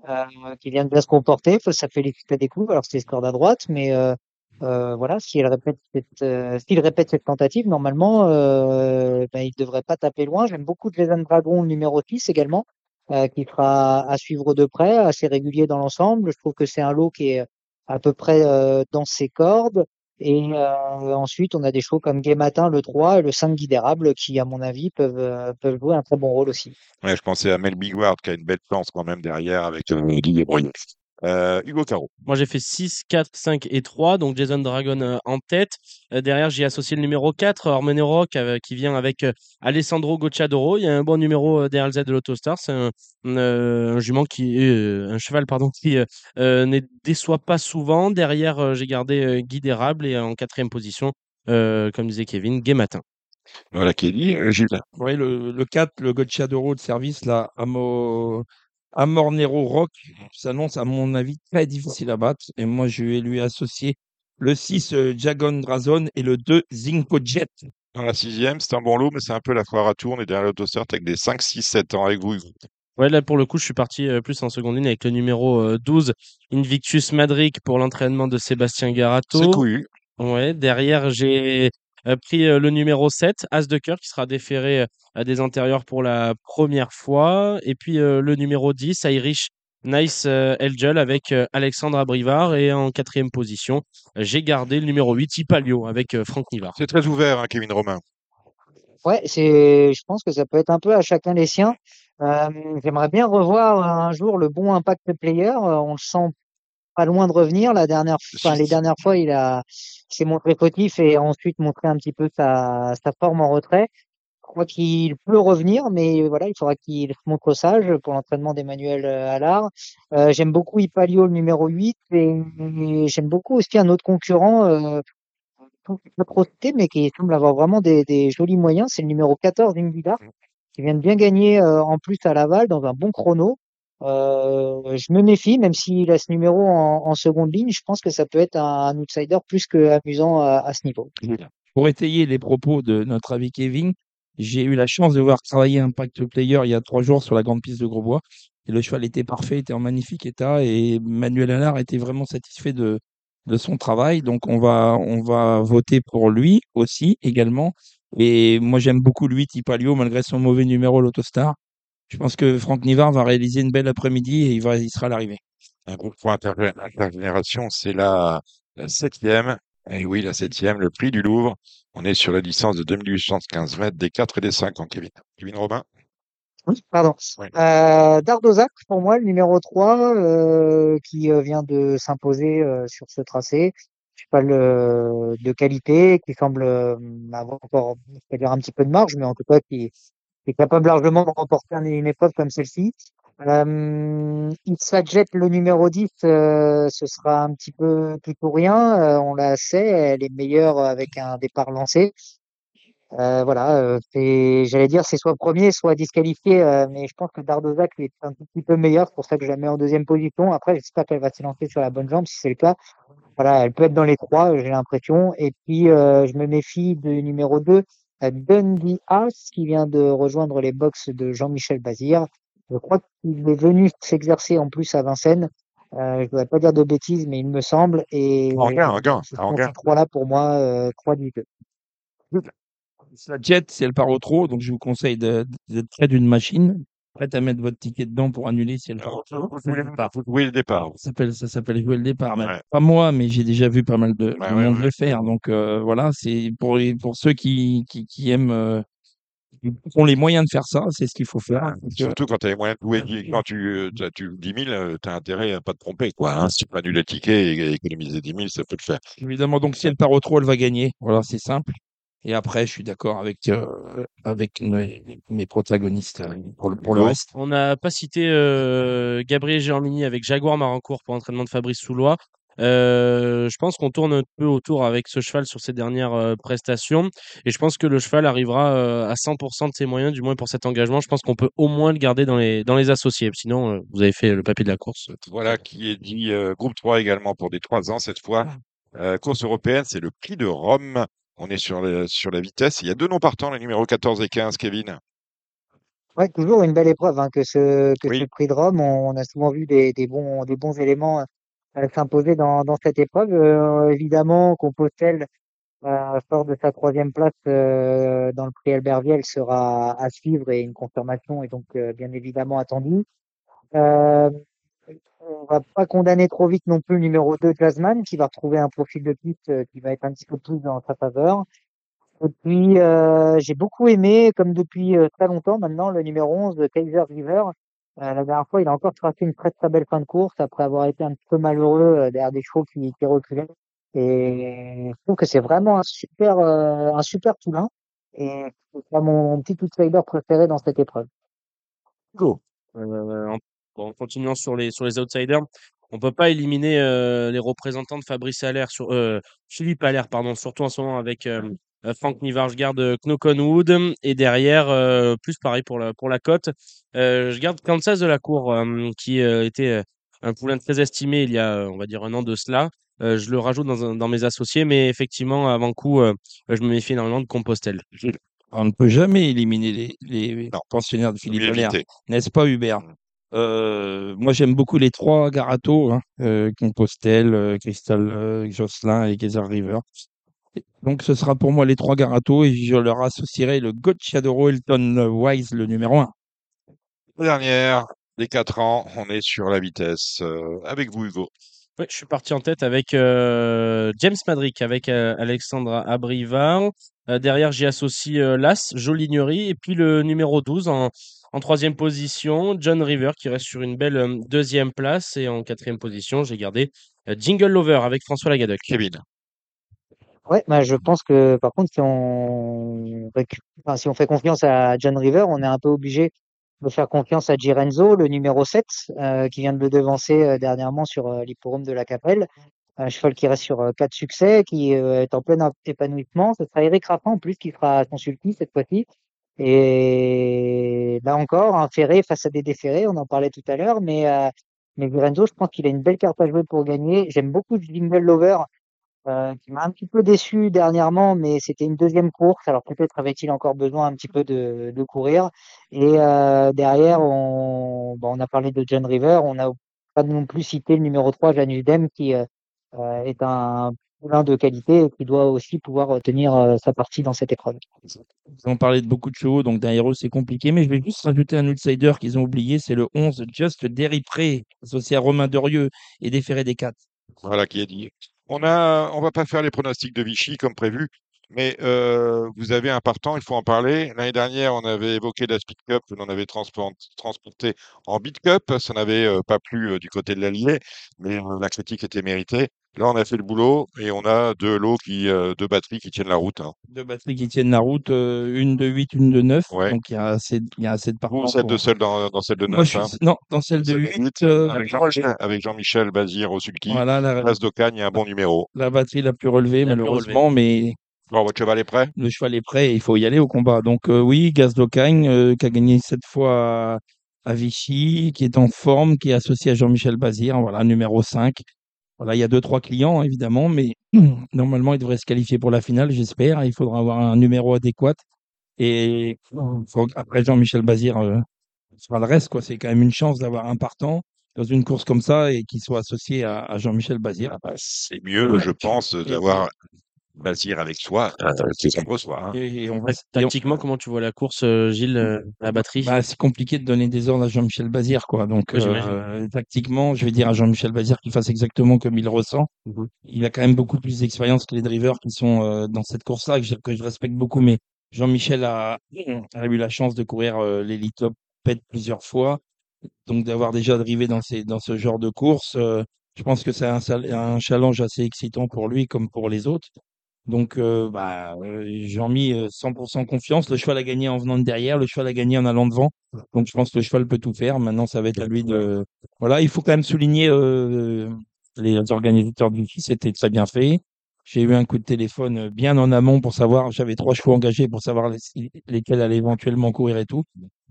euh, qui vient de bien se comporter. Ça félicite la découvre. Alors, c'est score à droite, mais euh, euh, voilà, si elle répète cette, euh, s'il répète cette tentative, normalement, euh, ben, il devrait pas taper loin. J'aime beaucoup Jason Dragon, numéro 6 également, euh, qui sera à suivre de près, assez régulier dans l'ensemble. Je trouve que c'est un lot qui est à peu près euh, dans ses cordes. Et euh, ensuite, on a des chevaux comme Gay le 3 et le 5 Guidérable qui, à mon avis, peuvent, euh, peuvent jouer un très bon rôle aussi. Ouais, je pensais à Mel Bigward qui a une belle chance quand même derrière avec euh, Guy Bruyère. Euh, Hugo Caro. Moi, j'ai fait 6, 4, 5 et 3. Donc, Jason Dragon euh, en tête. Euh, derrière, j'ai associé le numéro 4, Hormone Rock, euh, qui vient avec euh, Alessandro Gocciadoro. Il y a un bon numéro euh, DRLZ de l'Autostar. C'est un, euh, un jument qui euh, un cheval, pardon, qui euh, euh, ne déçoit pas souvent. Derrière, euh, j'ai gardé euh, Guy d'Érable et en quatrième position, euh, comme disait Kevin, Gay Matin. Voilà, Kelly. Euh, Gilles. Oui, le, le 4, le Gocciadoro de service, là, Amo, Amornero Rock s'annonce, à mon avis, très difficile à battre. Et moi, je vais lui associer le 6 euh, Jagon Drazon et le 2 Zinco Jet. Dans la sixième, c'est un bon lot, mais c'est un peu la foire à tour. On est derrière l'autostart avec des 5, 6, 7 ans avec vous. Hugo. Ouais, là, pour le coup, je suis parti euh, plus en seconde ligne avec le numéro euh, 12, Invictus Madric, pour l'entraînement de Sébastien C'est Garato. couillu. Ouais, derrière, j'ai euh, pris euh, le numéro 7, As de cœur, qui sera déféré euh, à des antérieurs pour la première fois. Et puis euh, le numéro 10, Irish Nice euh, Elgel avec euh, Alexandre Abrivard. Et en quatrième position, euh, j'ai gardé le numéro 8, Ipalio, avec euh, Franck Nivard. C'est très ouvert, hein, Kevin Romain. Ouais, c'est, je pense que ça peut être un peu à chacun les siens. Euh, j'aimerais bien revoir un jour le bon impact player. Euh, on le sent pas loin de revenir. La dernière, enfin, les dernières fois, il a, s'est montré fautif et ensuite montré un petit peu sa, sa forme en retrait. Je crois qu'il peut revenir, mais voilà, il faudra qu'il se montre sage pour l'entraînement d'Emmanuel euh, Allard. Euh, j'aime beaucoup Ipalio, le numéro 8, et, et j'aime beaucoup aussi un autre concurrent, euh, pas trop cité, mais qui semble avoir vraiment des, des jolis moyens. C'est le numéro 14, Ingida, qui vient de bien gagner euh, en plus à Laval dans un bon chrono. Euh, je me méfie, même s'il a ce numéro en, seconde ligne, je pense que ça peut être un, outsider plus que amusant à, ce niveau. Pour étayer les propos de notre ami Kevin, j'ai eu la chance de voir travailler Impact Player il y a trois jours sur la grande piste de Grosbois. Et le cheval était parfait, était en magnifique état et Manuel Allard était vraiment satisfait de, son travail. Donc on va, on va voter pour lui aussi également. Et moi j'aime beaucoup lui, Tipalio, malgré son mauvais numéro l'Autostar. Je pense que Franck Nivard va réaliser une belle après-midi et il, va, il sera à l'arrivée. Un groupe pour intergé- intergénération, c'est la, la septième. Et oui, la septième, le prix du Louvre. On est sur la distance de 2815 mètres des 4 et des 5 en Kevin. Kevin Robin? Oui, pardon. Oui. Euh, Dardozac, pour moi, le numéro 3, euh, qui euh, vient de s'imposer euh, sur ce tracé. Cheval euh, de qualité, qui semble euh, avoir encore, je vais dire un petit peu de marge, mais en tout cas qui, qui est capable largement de remporter un- une épreuve comme celle-ci. Euh, Issadjet, le numéro 10, euh, ce sera un petit peu tout ou rien. Euh, on la sait, elle est meilleure avec un départ lancé. Euh, voilà, euh, j'allais dire, c'est soit premier, soit disqualifié, euh, mais je pense que Dardozac est un tout petit peu meilleur, c'est pour ça que je la mets en deuxième position. Après, j'espère qu'elle va s'élancer sur la bonne jambe, si c'est le cas. Voilà, elle peut être dans les trois, j'ai l'impression. Et puis, euh, je me méfie du numéro 2, euh, Dundee House, qui vient de rejoindre les box de Jean-Michel Bazir. Je crois qu'il est venu s'exercer en plus à Vincennes. Euh, je ne voudrais pas dire de bêtises, mais il me semble. Et En gain, en gain, ce en sont gain. ces trois-là pour moi, euh, trois du deux. La jet, si elle part au trop, donc je vous conseille de- d'être près d'une machine, prête à mettre votre ticket dedans pour annuler si elle part. Vous le départ. Ça s'appelle, ça s'appelle jouer le départ. mais Ouais. Pas moi, mais j'ai déjà vu pas mal de, de Ouais, ouais, monde le faire. Donc euh, voilà, c'est pour, les- pour ceux qui, qui, qui aiment, euh, qui ont les moyens de faire ça, c'est ce qu'il faut faire. Que- Surtout quand tu as les moyens de jouer, quand tu, euh, t'as- tu 10 000, tu as intérêt à pas te tromper. Quoi, hein. Si tu peux annuler le ticket et économiser 10 000, ça peut le faire. Évidemment, donc si elle part au trop, elle va gagner. Voilà, c'est simple. Et après, je suis d'accord avec, euh, avec mes, mes protagonistes euh, pour le, pour le reste. On n'a pas cité euh, Gabriel Germini avec Jaguar Marancourt pour entraînement de Fabrice Soulois. Euh, je pense qu'on tourne un peu autour avec ce cheval sur ses dernières euh, prestations et je pense que le cheval arrivera euh, à 100% de ses moyens, du moins pour cet engagement. Je pense qu'on peut au moins le garder dans les, dans les associés. Sinon, euh, vous avez fait le papier de la course. Voilà qui est dit euh, groupe 3 également pour des 3 ans cette fois. Euh, course européenne, c'est le prix de Rome. On est sur, le- sur la vitesse. Il y a deux noms partants, les numéros 14 et 15, Kevin. Ouais, toujours une belle épreuve hein, que ce que Oui. ce prix de Rome. On, on a souvent vu des, des bons des bons éléments euh, s'imposer dans, dans cette épreuve. Euh, évidemment, Compostelle euh, fort de sa troisième place euh, dans le prix Albert Viel sera à suivre et une confirmation est donc euh, bien évidemment attendue. On va pas condamner trop vite non plus le numéro 2 Jasmine qui va retrouver un profil de piste euh, qui va être un petit peu plus dans sa faveur. Et puis, euh, j'ai beaucoup aimé, comme depuis euh, très longtemps maintenant, le numéro 11 de Kaiser River. La dernière fois, il a encore tracé une très très belle fin de course après avoir été un peu malheureux derrière des chevaux qui, qui reculaient. Et je trouve que c'est vraiment un super, euh, un super poulain. Et c'est mon, petit outsider préféré dans cette épreuve. Go. Euh, en, en continuant sur les, sur les outsiders, on peut pas éliminer euh, les représentants de Fabrice Allaire sur euh, Philippe Allaire, pardon, surtout en ce moment avec euh, euh, Frank Nivard, je garde euh, Knokenwood. Et derrière, euh, plus pareil pour la, pour la cote, euh, je garde Kansas de la Cour, euh, qui euh, était un poulain très estimé il y a, on va dire, un an de cela. Euh, je le rajoute dans, mes associés, mais effectivement, avant coup, euh, je me méfie énormément de Compostelle. On ne peut jamais éliminer les, les pensionnaires de Philippe Allaire, n'est-ce pas Hubert? Mm. Euh, Moi j'aime beaucoup les trois Garato, hein, euh, Compostelle, euh, Crystal euh, Jocelyn et Geyser River. Donc ce sera pour moi les trois Garato et je leur associerai le Gocciadoro Elton Wise, le numéro 1. Dernière, des 4 ans, on est sur la vitesse. Euh, avec vous, Hugo. Ouais, je suis parti en tête avec euh, James Madrick, avec euh, Alexandra Abrivard. Euh, derrière, j'y associe euh, Las, Jolignerie, et puis le numéro 12 en, en troisième position, John River, qui reste sur une belle euh, deuxième place. Et en quatrième position, j'ai gardé euh, Jingle Lover avec François Lagadec. Kevin. Ouais, bah, je pense que par contre, si on, récu- enfin, si on fait confiance à John River, on est un peu obligé de faire confiance à Girenzo, le numéro 7, euh, qui vient de le devancer euh, dernièrement sur euh, l'hipporome de la Capelle. Un cheval qui reste sur euh, quatre succès, qui euh, est en plein épanouissement. Ce sera Eric Raffin en plus qui sera son sulky cette fois-ci. Et là encore, un ferré face à des déférés, on en parlait tout à l'heure, mais, euh, mais Girenzo, je pense qu'il a une belle carte à jouer pour gagner. J'aime beaucoup Jingle Lover euh, qui m'a un petit peu déçu dernièrement, mais c'était une deuxième course. Alors peut-être avait-il encore besoin un petit peu de, de courir. Et euh, derrière, on, bon, on a parlé de John River. On n'a pas non plus cité le numéro 3, Janus Dem, qui euh, euh, est un poulain de qualité et qui doit aussi pouvoir tenir euh, sa partie dans cette épreuve. Ils ont parlé de beaucoup de chevaux, donc derrière eux c'est compliqué, mais je vais juste rajouter un outsider qu'ils ont oublié, c'est le 11 Just Deripré, associé à Romain Derieux et déféré des 4. Voilà qui est dit. On a, on va pas faire les pronostics de Vichy comme prévu, mais euh, vous avez un partant, il faut en parler. L'année dernière, on avait évoqué la Speed Cup, on avait transport- transporté en Beat Cup, ça n'avait euh, pas plu euh, du côté de l'Allier, mais euh, la critique était méritée. Là, on a fait le boulot et on a deux lots qui, euh, deux batteries qui tiennent la route. hein. Deux batteries qui tiennent la route, euh, une de 8, une de 9, Ouais. donc il y a assez, de- il y a assez de. Vous, celle pour- de seule dans, dans celle de Moi, 9, je hein. Non, dans celle de Celle de 8, huit, euh, avec Jean-Michel, Bazir au sulky. voilà, la, Place d'Ocagne, il y a un bon numéro. la batterie la plus relevée La plus malheureusement, mais Bon, votre cheval est prêt? le cheval est prêt et il faut y aller au combat. Donc euh, oui, Gaz d'Ocagne, euh, qui a gagné cette fois à, à Vichy, qui est en forme, qui est associé à Jean-Michel Bazir, voilà, numéro 5. Voilà, il y a deux, trois clients, évidemment, mais normalement, il devrait se qualifier pour la finale, j'espère. Il faudra avoir un numéro adéquat. Et faut- après, Jean-Michel Bazir euh, fera le reste, quoi. C'est quand même une chance d'avoir un partant dans une course comme ça et qu'il soit associé à, à Jean-Michel Bazir. C'est mieux, je pense, d'avoir Bazir avec soi euh, que contre soi. hein. Et, et on reste, et on- Tactiquement, comment tu vois la course, euh, Gilles, euh, la batterie? Bah, c'est compliqué de donner des ordres à Jean-Michel Bazir, quoi. Donc, Oui, euh, tactiquement, je vais dire à Jean-Michel Bazir qu'il fasse exactement comme il ressent. Mhm. Il a quand même beaucoup plus d'expérience que les drivers qui sont euh, dans cette course-là, que je, que je respecte beaucoup. Mais Jean-Michel a, a eu la chance de courir euh, l'Elite Top Pet plusieurs fois. Donc, d'avoir déjà drivé dans, ces, dans ce genre de course, euh, je pense que c'est un challenge assez excitant pour lui comme pour les autres. Donc, euh, bah, euh, j'en mis euh, 100% confiance. Le cheval a gagné en venant de derrière, le cheval a gagné en allant devant. Donc, je pense que le cheval peut tout faire. Maintenant, ça va être à lui de. Voilà, il faut quand même souligner euh, les organisateurs du FI, c'était très bien fait. J'ai eu un coup de téléphone euh, bien en amont pour savoir, j'avais trois chevaux engagés pour savoir les- lesquels allaient éventuellement courir et tout.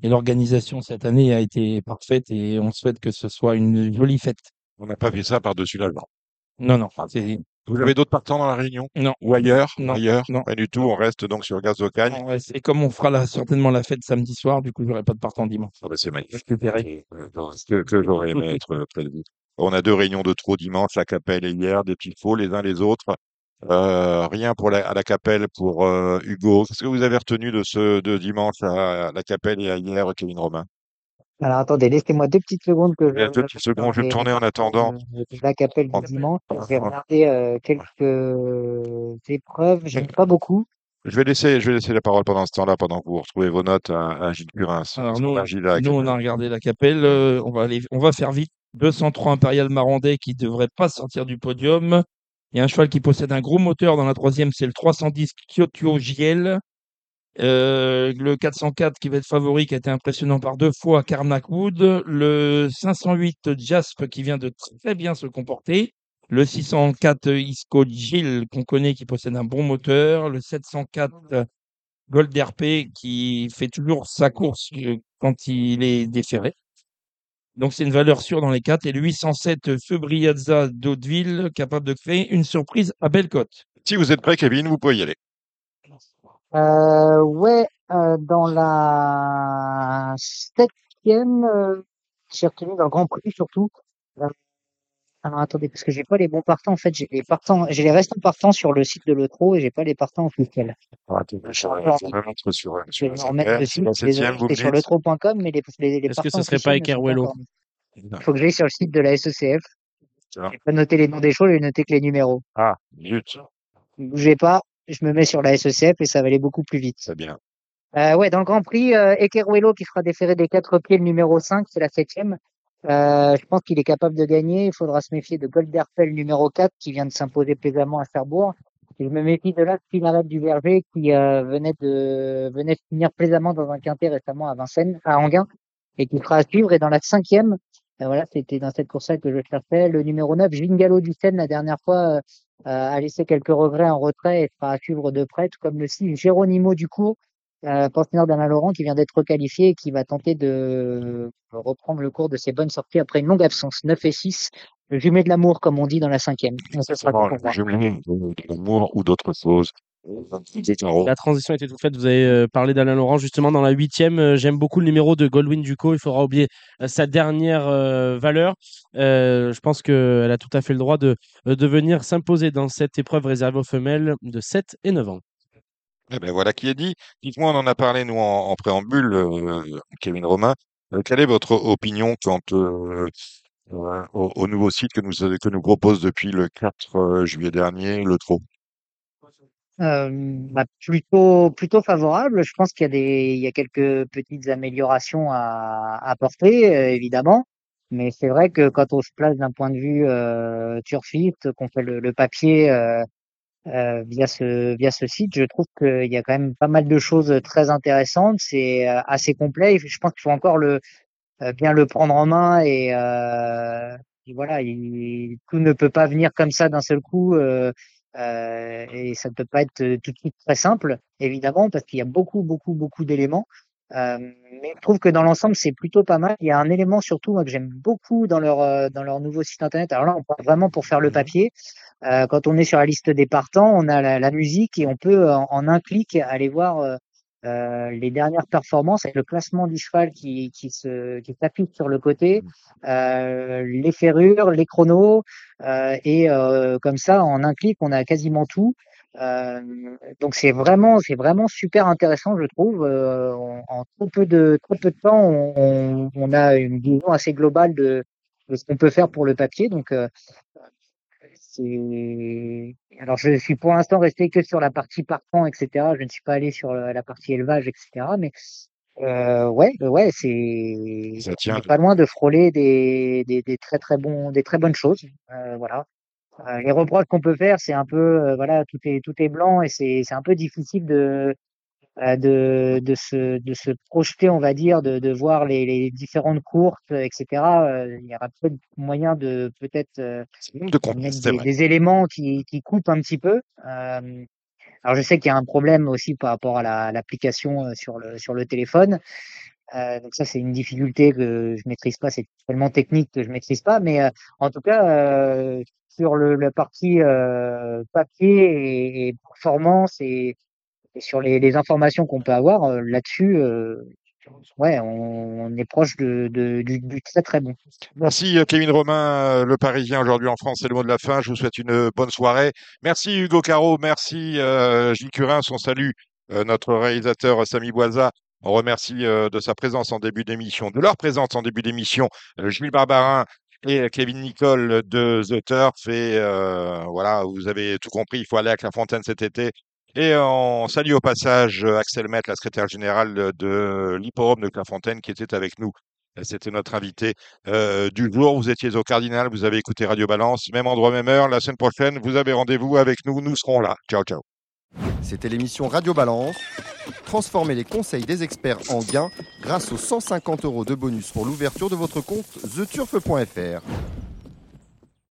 Et l'organisation cette année a été parfaite et on souhaite que ce soit une jolie fête. On n'a pas fait ça par-dessus l'allemand. Non, non, c'est Vous avez d'autres partants dans la réunion Non. Ou ailleurs Non, Ailleurs non. Pas du tout, on reste donc sur Gaz d'Ocagne. Ouais, et comme on fera la- certainement la fête samedi soir, du coup, j'aurai pas de partant dimanche. Ah bah, c'est magnifique. Je te verrai. Euh, Que, que j'aurais aimé être près de vous. On a deux réunions de trop dimanche, la Capelle et hier, des petits faux les uns les autres. Euh, rien pour la, à la Capelle pour euh, Hugo. Qu'est-ce que vous avez retenu de ce de dimanche à la Capelle et à hier, Kevin Romain? Alors attendez, laissez-moi deux petites secondes que Il y a je. deux petites secondes, je vais tourner en attendant. Euh, du dimanche. Je vais regarder euh, quelques épreuves. J'aime pas beaucoup. Je vais laisser, je vais laisser la parole pendant ce temps-là, pendant que vous retrouvez vos notes à, à Gilles Curins. Alors nous, Nous, on a regardé la capelle. euh, on va aller, on va faire vite. 203 Impérial Marandais qui devrait pas sortir du podium. Il y a un cheval qui possède un gros moteur dans la troisième, c'est le 310 Kyoto JL. Euh, le 404 qui va être favori, qui a été impressionnant par deux fois, Carnac Wood. Le 508 Jasp qui vient de très bien se comporter. le 604 Isco Gilles qu'on connaît qui possède un bon moteur, le 704 Gold RP qui fait toujours sa course euh, quand il est déféré. Donc c'est une valeur sûre dans les quatre. Et le 807 Febriazza d'Hauteville capable de créer une surprise à Bellecote. Si vous êtes prêt, Kevin, vous pouvez y aller. Euh, ouais, euh, dans la septième, euh, j'ai retenu dans le Grand Prix surtout. Euh, alors attendez, parce que j'ai pas les bons partants. En fait, j'ai les partants, j'ai les restants partants sur le site de l'Eutro et j'ai pas les partants officiels. je vais mettre sur, Je vais me remettre dessus. Désolé, j'étais sur l'eutro.com, mais les, les, les Est-ce que partants ce serait pas officiels ne sont Ekerwello encore mis. Il faut que j'aille sur le site de la SECF. Va. J'ai pas noté les noms des shows, j'ai noté que les numéros. Ah, zut, Bougez pas, je me mets sur la SECF et ça va aller beaucoup plus vite. c'est bien. Euh, ouais, dans le Grand Prix, euh, Ekeruelo qui sera déféré des quatre pieds, le numéro 5, c'est la septième. Euh, je pense qu'il est capable de gagner. Il faudra se méfier de Golderfell, numéro 4, qui vient de s'imposer plaisamment à Cherbourg. Et je me méfie de là, Pinarette du Verger, qui euh, venait de venait finir plaisamment dans un quintet récemment à Vincennes, à Anguin, et qui sera à suivre. Et dans la cinquième, euh, voilà, c'était dans cette course-là que je cherchais, le numéro 9, Gingalo du Seine, la dernière fois, euh, a laissé quelques regrets en retrait et sera à suivre de près, tout comme le 6, Géronimo du Cours, euh, pensionnaire d'Alain Laurent qui vient d'être requalifié et qui va tenter de reprendre le cours de ses bonnes sorties après une longue absence. 9 et 6, le jumelé de l'amour, comme on dit dans la cinquième. Ce sera. Je me de l'amour ou d'autres choses. La transition était toute faite. Vous avez euh, parlé d'Alain Laurent. Justement, dans la huitième, euh, j'aime beaucoup le numéro de Goldwyn Ducot. Il faudra oublier euh, sa dernière valeur. Je pense qu'elle a tout à fait le droit de, de venir s'imposer dans cette épreuve réservée aux femelles de 7 et 9 ans. Eh ben voilà qui est dit. Dites-moi, on en a parlé nous en, en préambule, euh, Kevin Romain. Euh, quelle est votre opinion quant euh, euh, au, au nouveau site que nous que nous propose depuis le 4 euh, juillet dernier, le TRO? Euh, bah, plutôt plutôt favorable. Je pense qu'il y a des il y a quelques petites améliorations à apporter évidemment, mais c'est vrai que quand on se place d'un point de vue euh, turfiste, qu'on fait le, le papier euh, euh, via ce via ce site, je trouve qu'il y a quand même pas mal de choses très intéressantes. C'est euh, assez complet. Je pense qu'il faut encore le euh, bien le prendre en main et, euh, et voilà, il- tout ne peut pas venir comme ça d'un seul coup. euh, euh, et ça ne peut pas être euh, tout de suite très simple, évidemment, parce qu'il y a beaucoup, beaucoup, beaucoup d'éléments. Euh, mais je trouve que dans l'ensemble, c'est plutôt pas mal. Il y a un élément surtout moi, que j'aime beaucoup dans leur euh, dans leur nouveau site internet. Alors là, on parle vraiment pour faire le papier. Euh, quand on est sur la liste des partants, on a la, la musique et on peut en, en un clic aller voir euh, les dernières performances avec le classement du cheval qui qui se qui s'affiche sur le côté, euh, les ferrures, les chronos. Euh, et euh, comme ça, en un clic, on a quasiment tout. Euh, donc c'est vraiment, c'est vraiment super intéressant, je trouve. Euh, en, en trop peu de trop peu de temps, on, on, on a une vision assez globale de, de ce qu'on peut faire pour le papier. Donc euh, c'est alors je suis pour l'instant resté que sur la partie partant, etc. Je ne suis pas allé sur la partie élevage, etc. Mais euh, ouais, ouais, c'est pas loin de frôler des, des, des très très bons, des très bonnes choses. Euh, voilà. Euh, les reproches qu'on peut faire, c'est un peu, euh, voilà, tout est tout est blanc et c'est c'est un peu difficile de euh, de de se de se projeter, on va dire, de de voir les les différentes courses, euh, etc. Euh, il y aura peut-être moyen de peut-être euh, de des, éléments qui qui coupent un petit peu. Euh, alors je sais qu'il y a un problème aussi par rapport à la l'application euh, sur le sur le téléphone. Euh, donc ça, c'est une difficulté que je maîtrise pas. C'est tellement technique que je maîtrise pas. Mais euh, en tout cas, euh, sur le, la partie euh, papier et, et performance et, et sur les, informations qu'on peut avoir euh, là-dessus, euh, ouais, on, est proche de, du, du très très bon. Merci euh, Kevin Romain, le Parisien aujourd'hui en France, c'est le mot de la fin. Je vous souhaite une bonne soirée. Merci Hugo Caro, merci Gilles Curin, son salut, notre réalisateur Samy Boisa. On remercie de sa présence en début d'émission, de leur présence en début d'émission, Jules Barbarin et Kevin Nicole de The Turf. Et voilà, vous avez tout compris, il faut aller à Clairefontaine cet été. Et euh, on salue au passage euh, Axel Met, la secrétaire générale de l'Hipporome de Clairefontaine, qui était avec nous. Euh, C'était notre invité euh, du jour. Vous étiez au Cardinal, vous avez écouté Radio Balance, même endroit, même heure. La semaine prochaine, vous avez rendez-vous avec nous. Nous serons là. Ciao, ciao. C'était l'émission Radio Balance. Transformez les conseils des experts en gains grâce aux 150 euros de bonus pour l'ouverture de votre compte theturf.fr.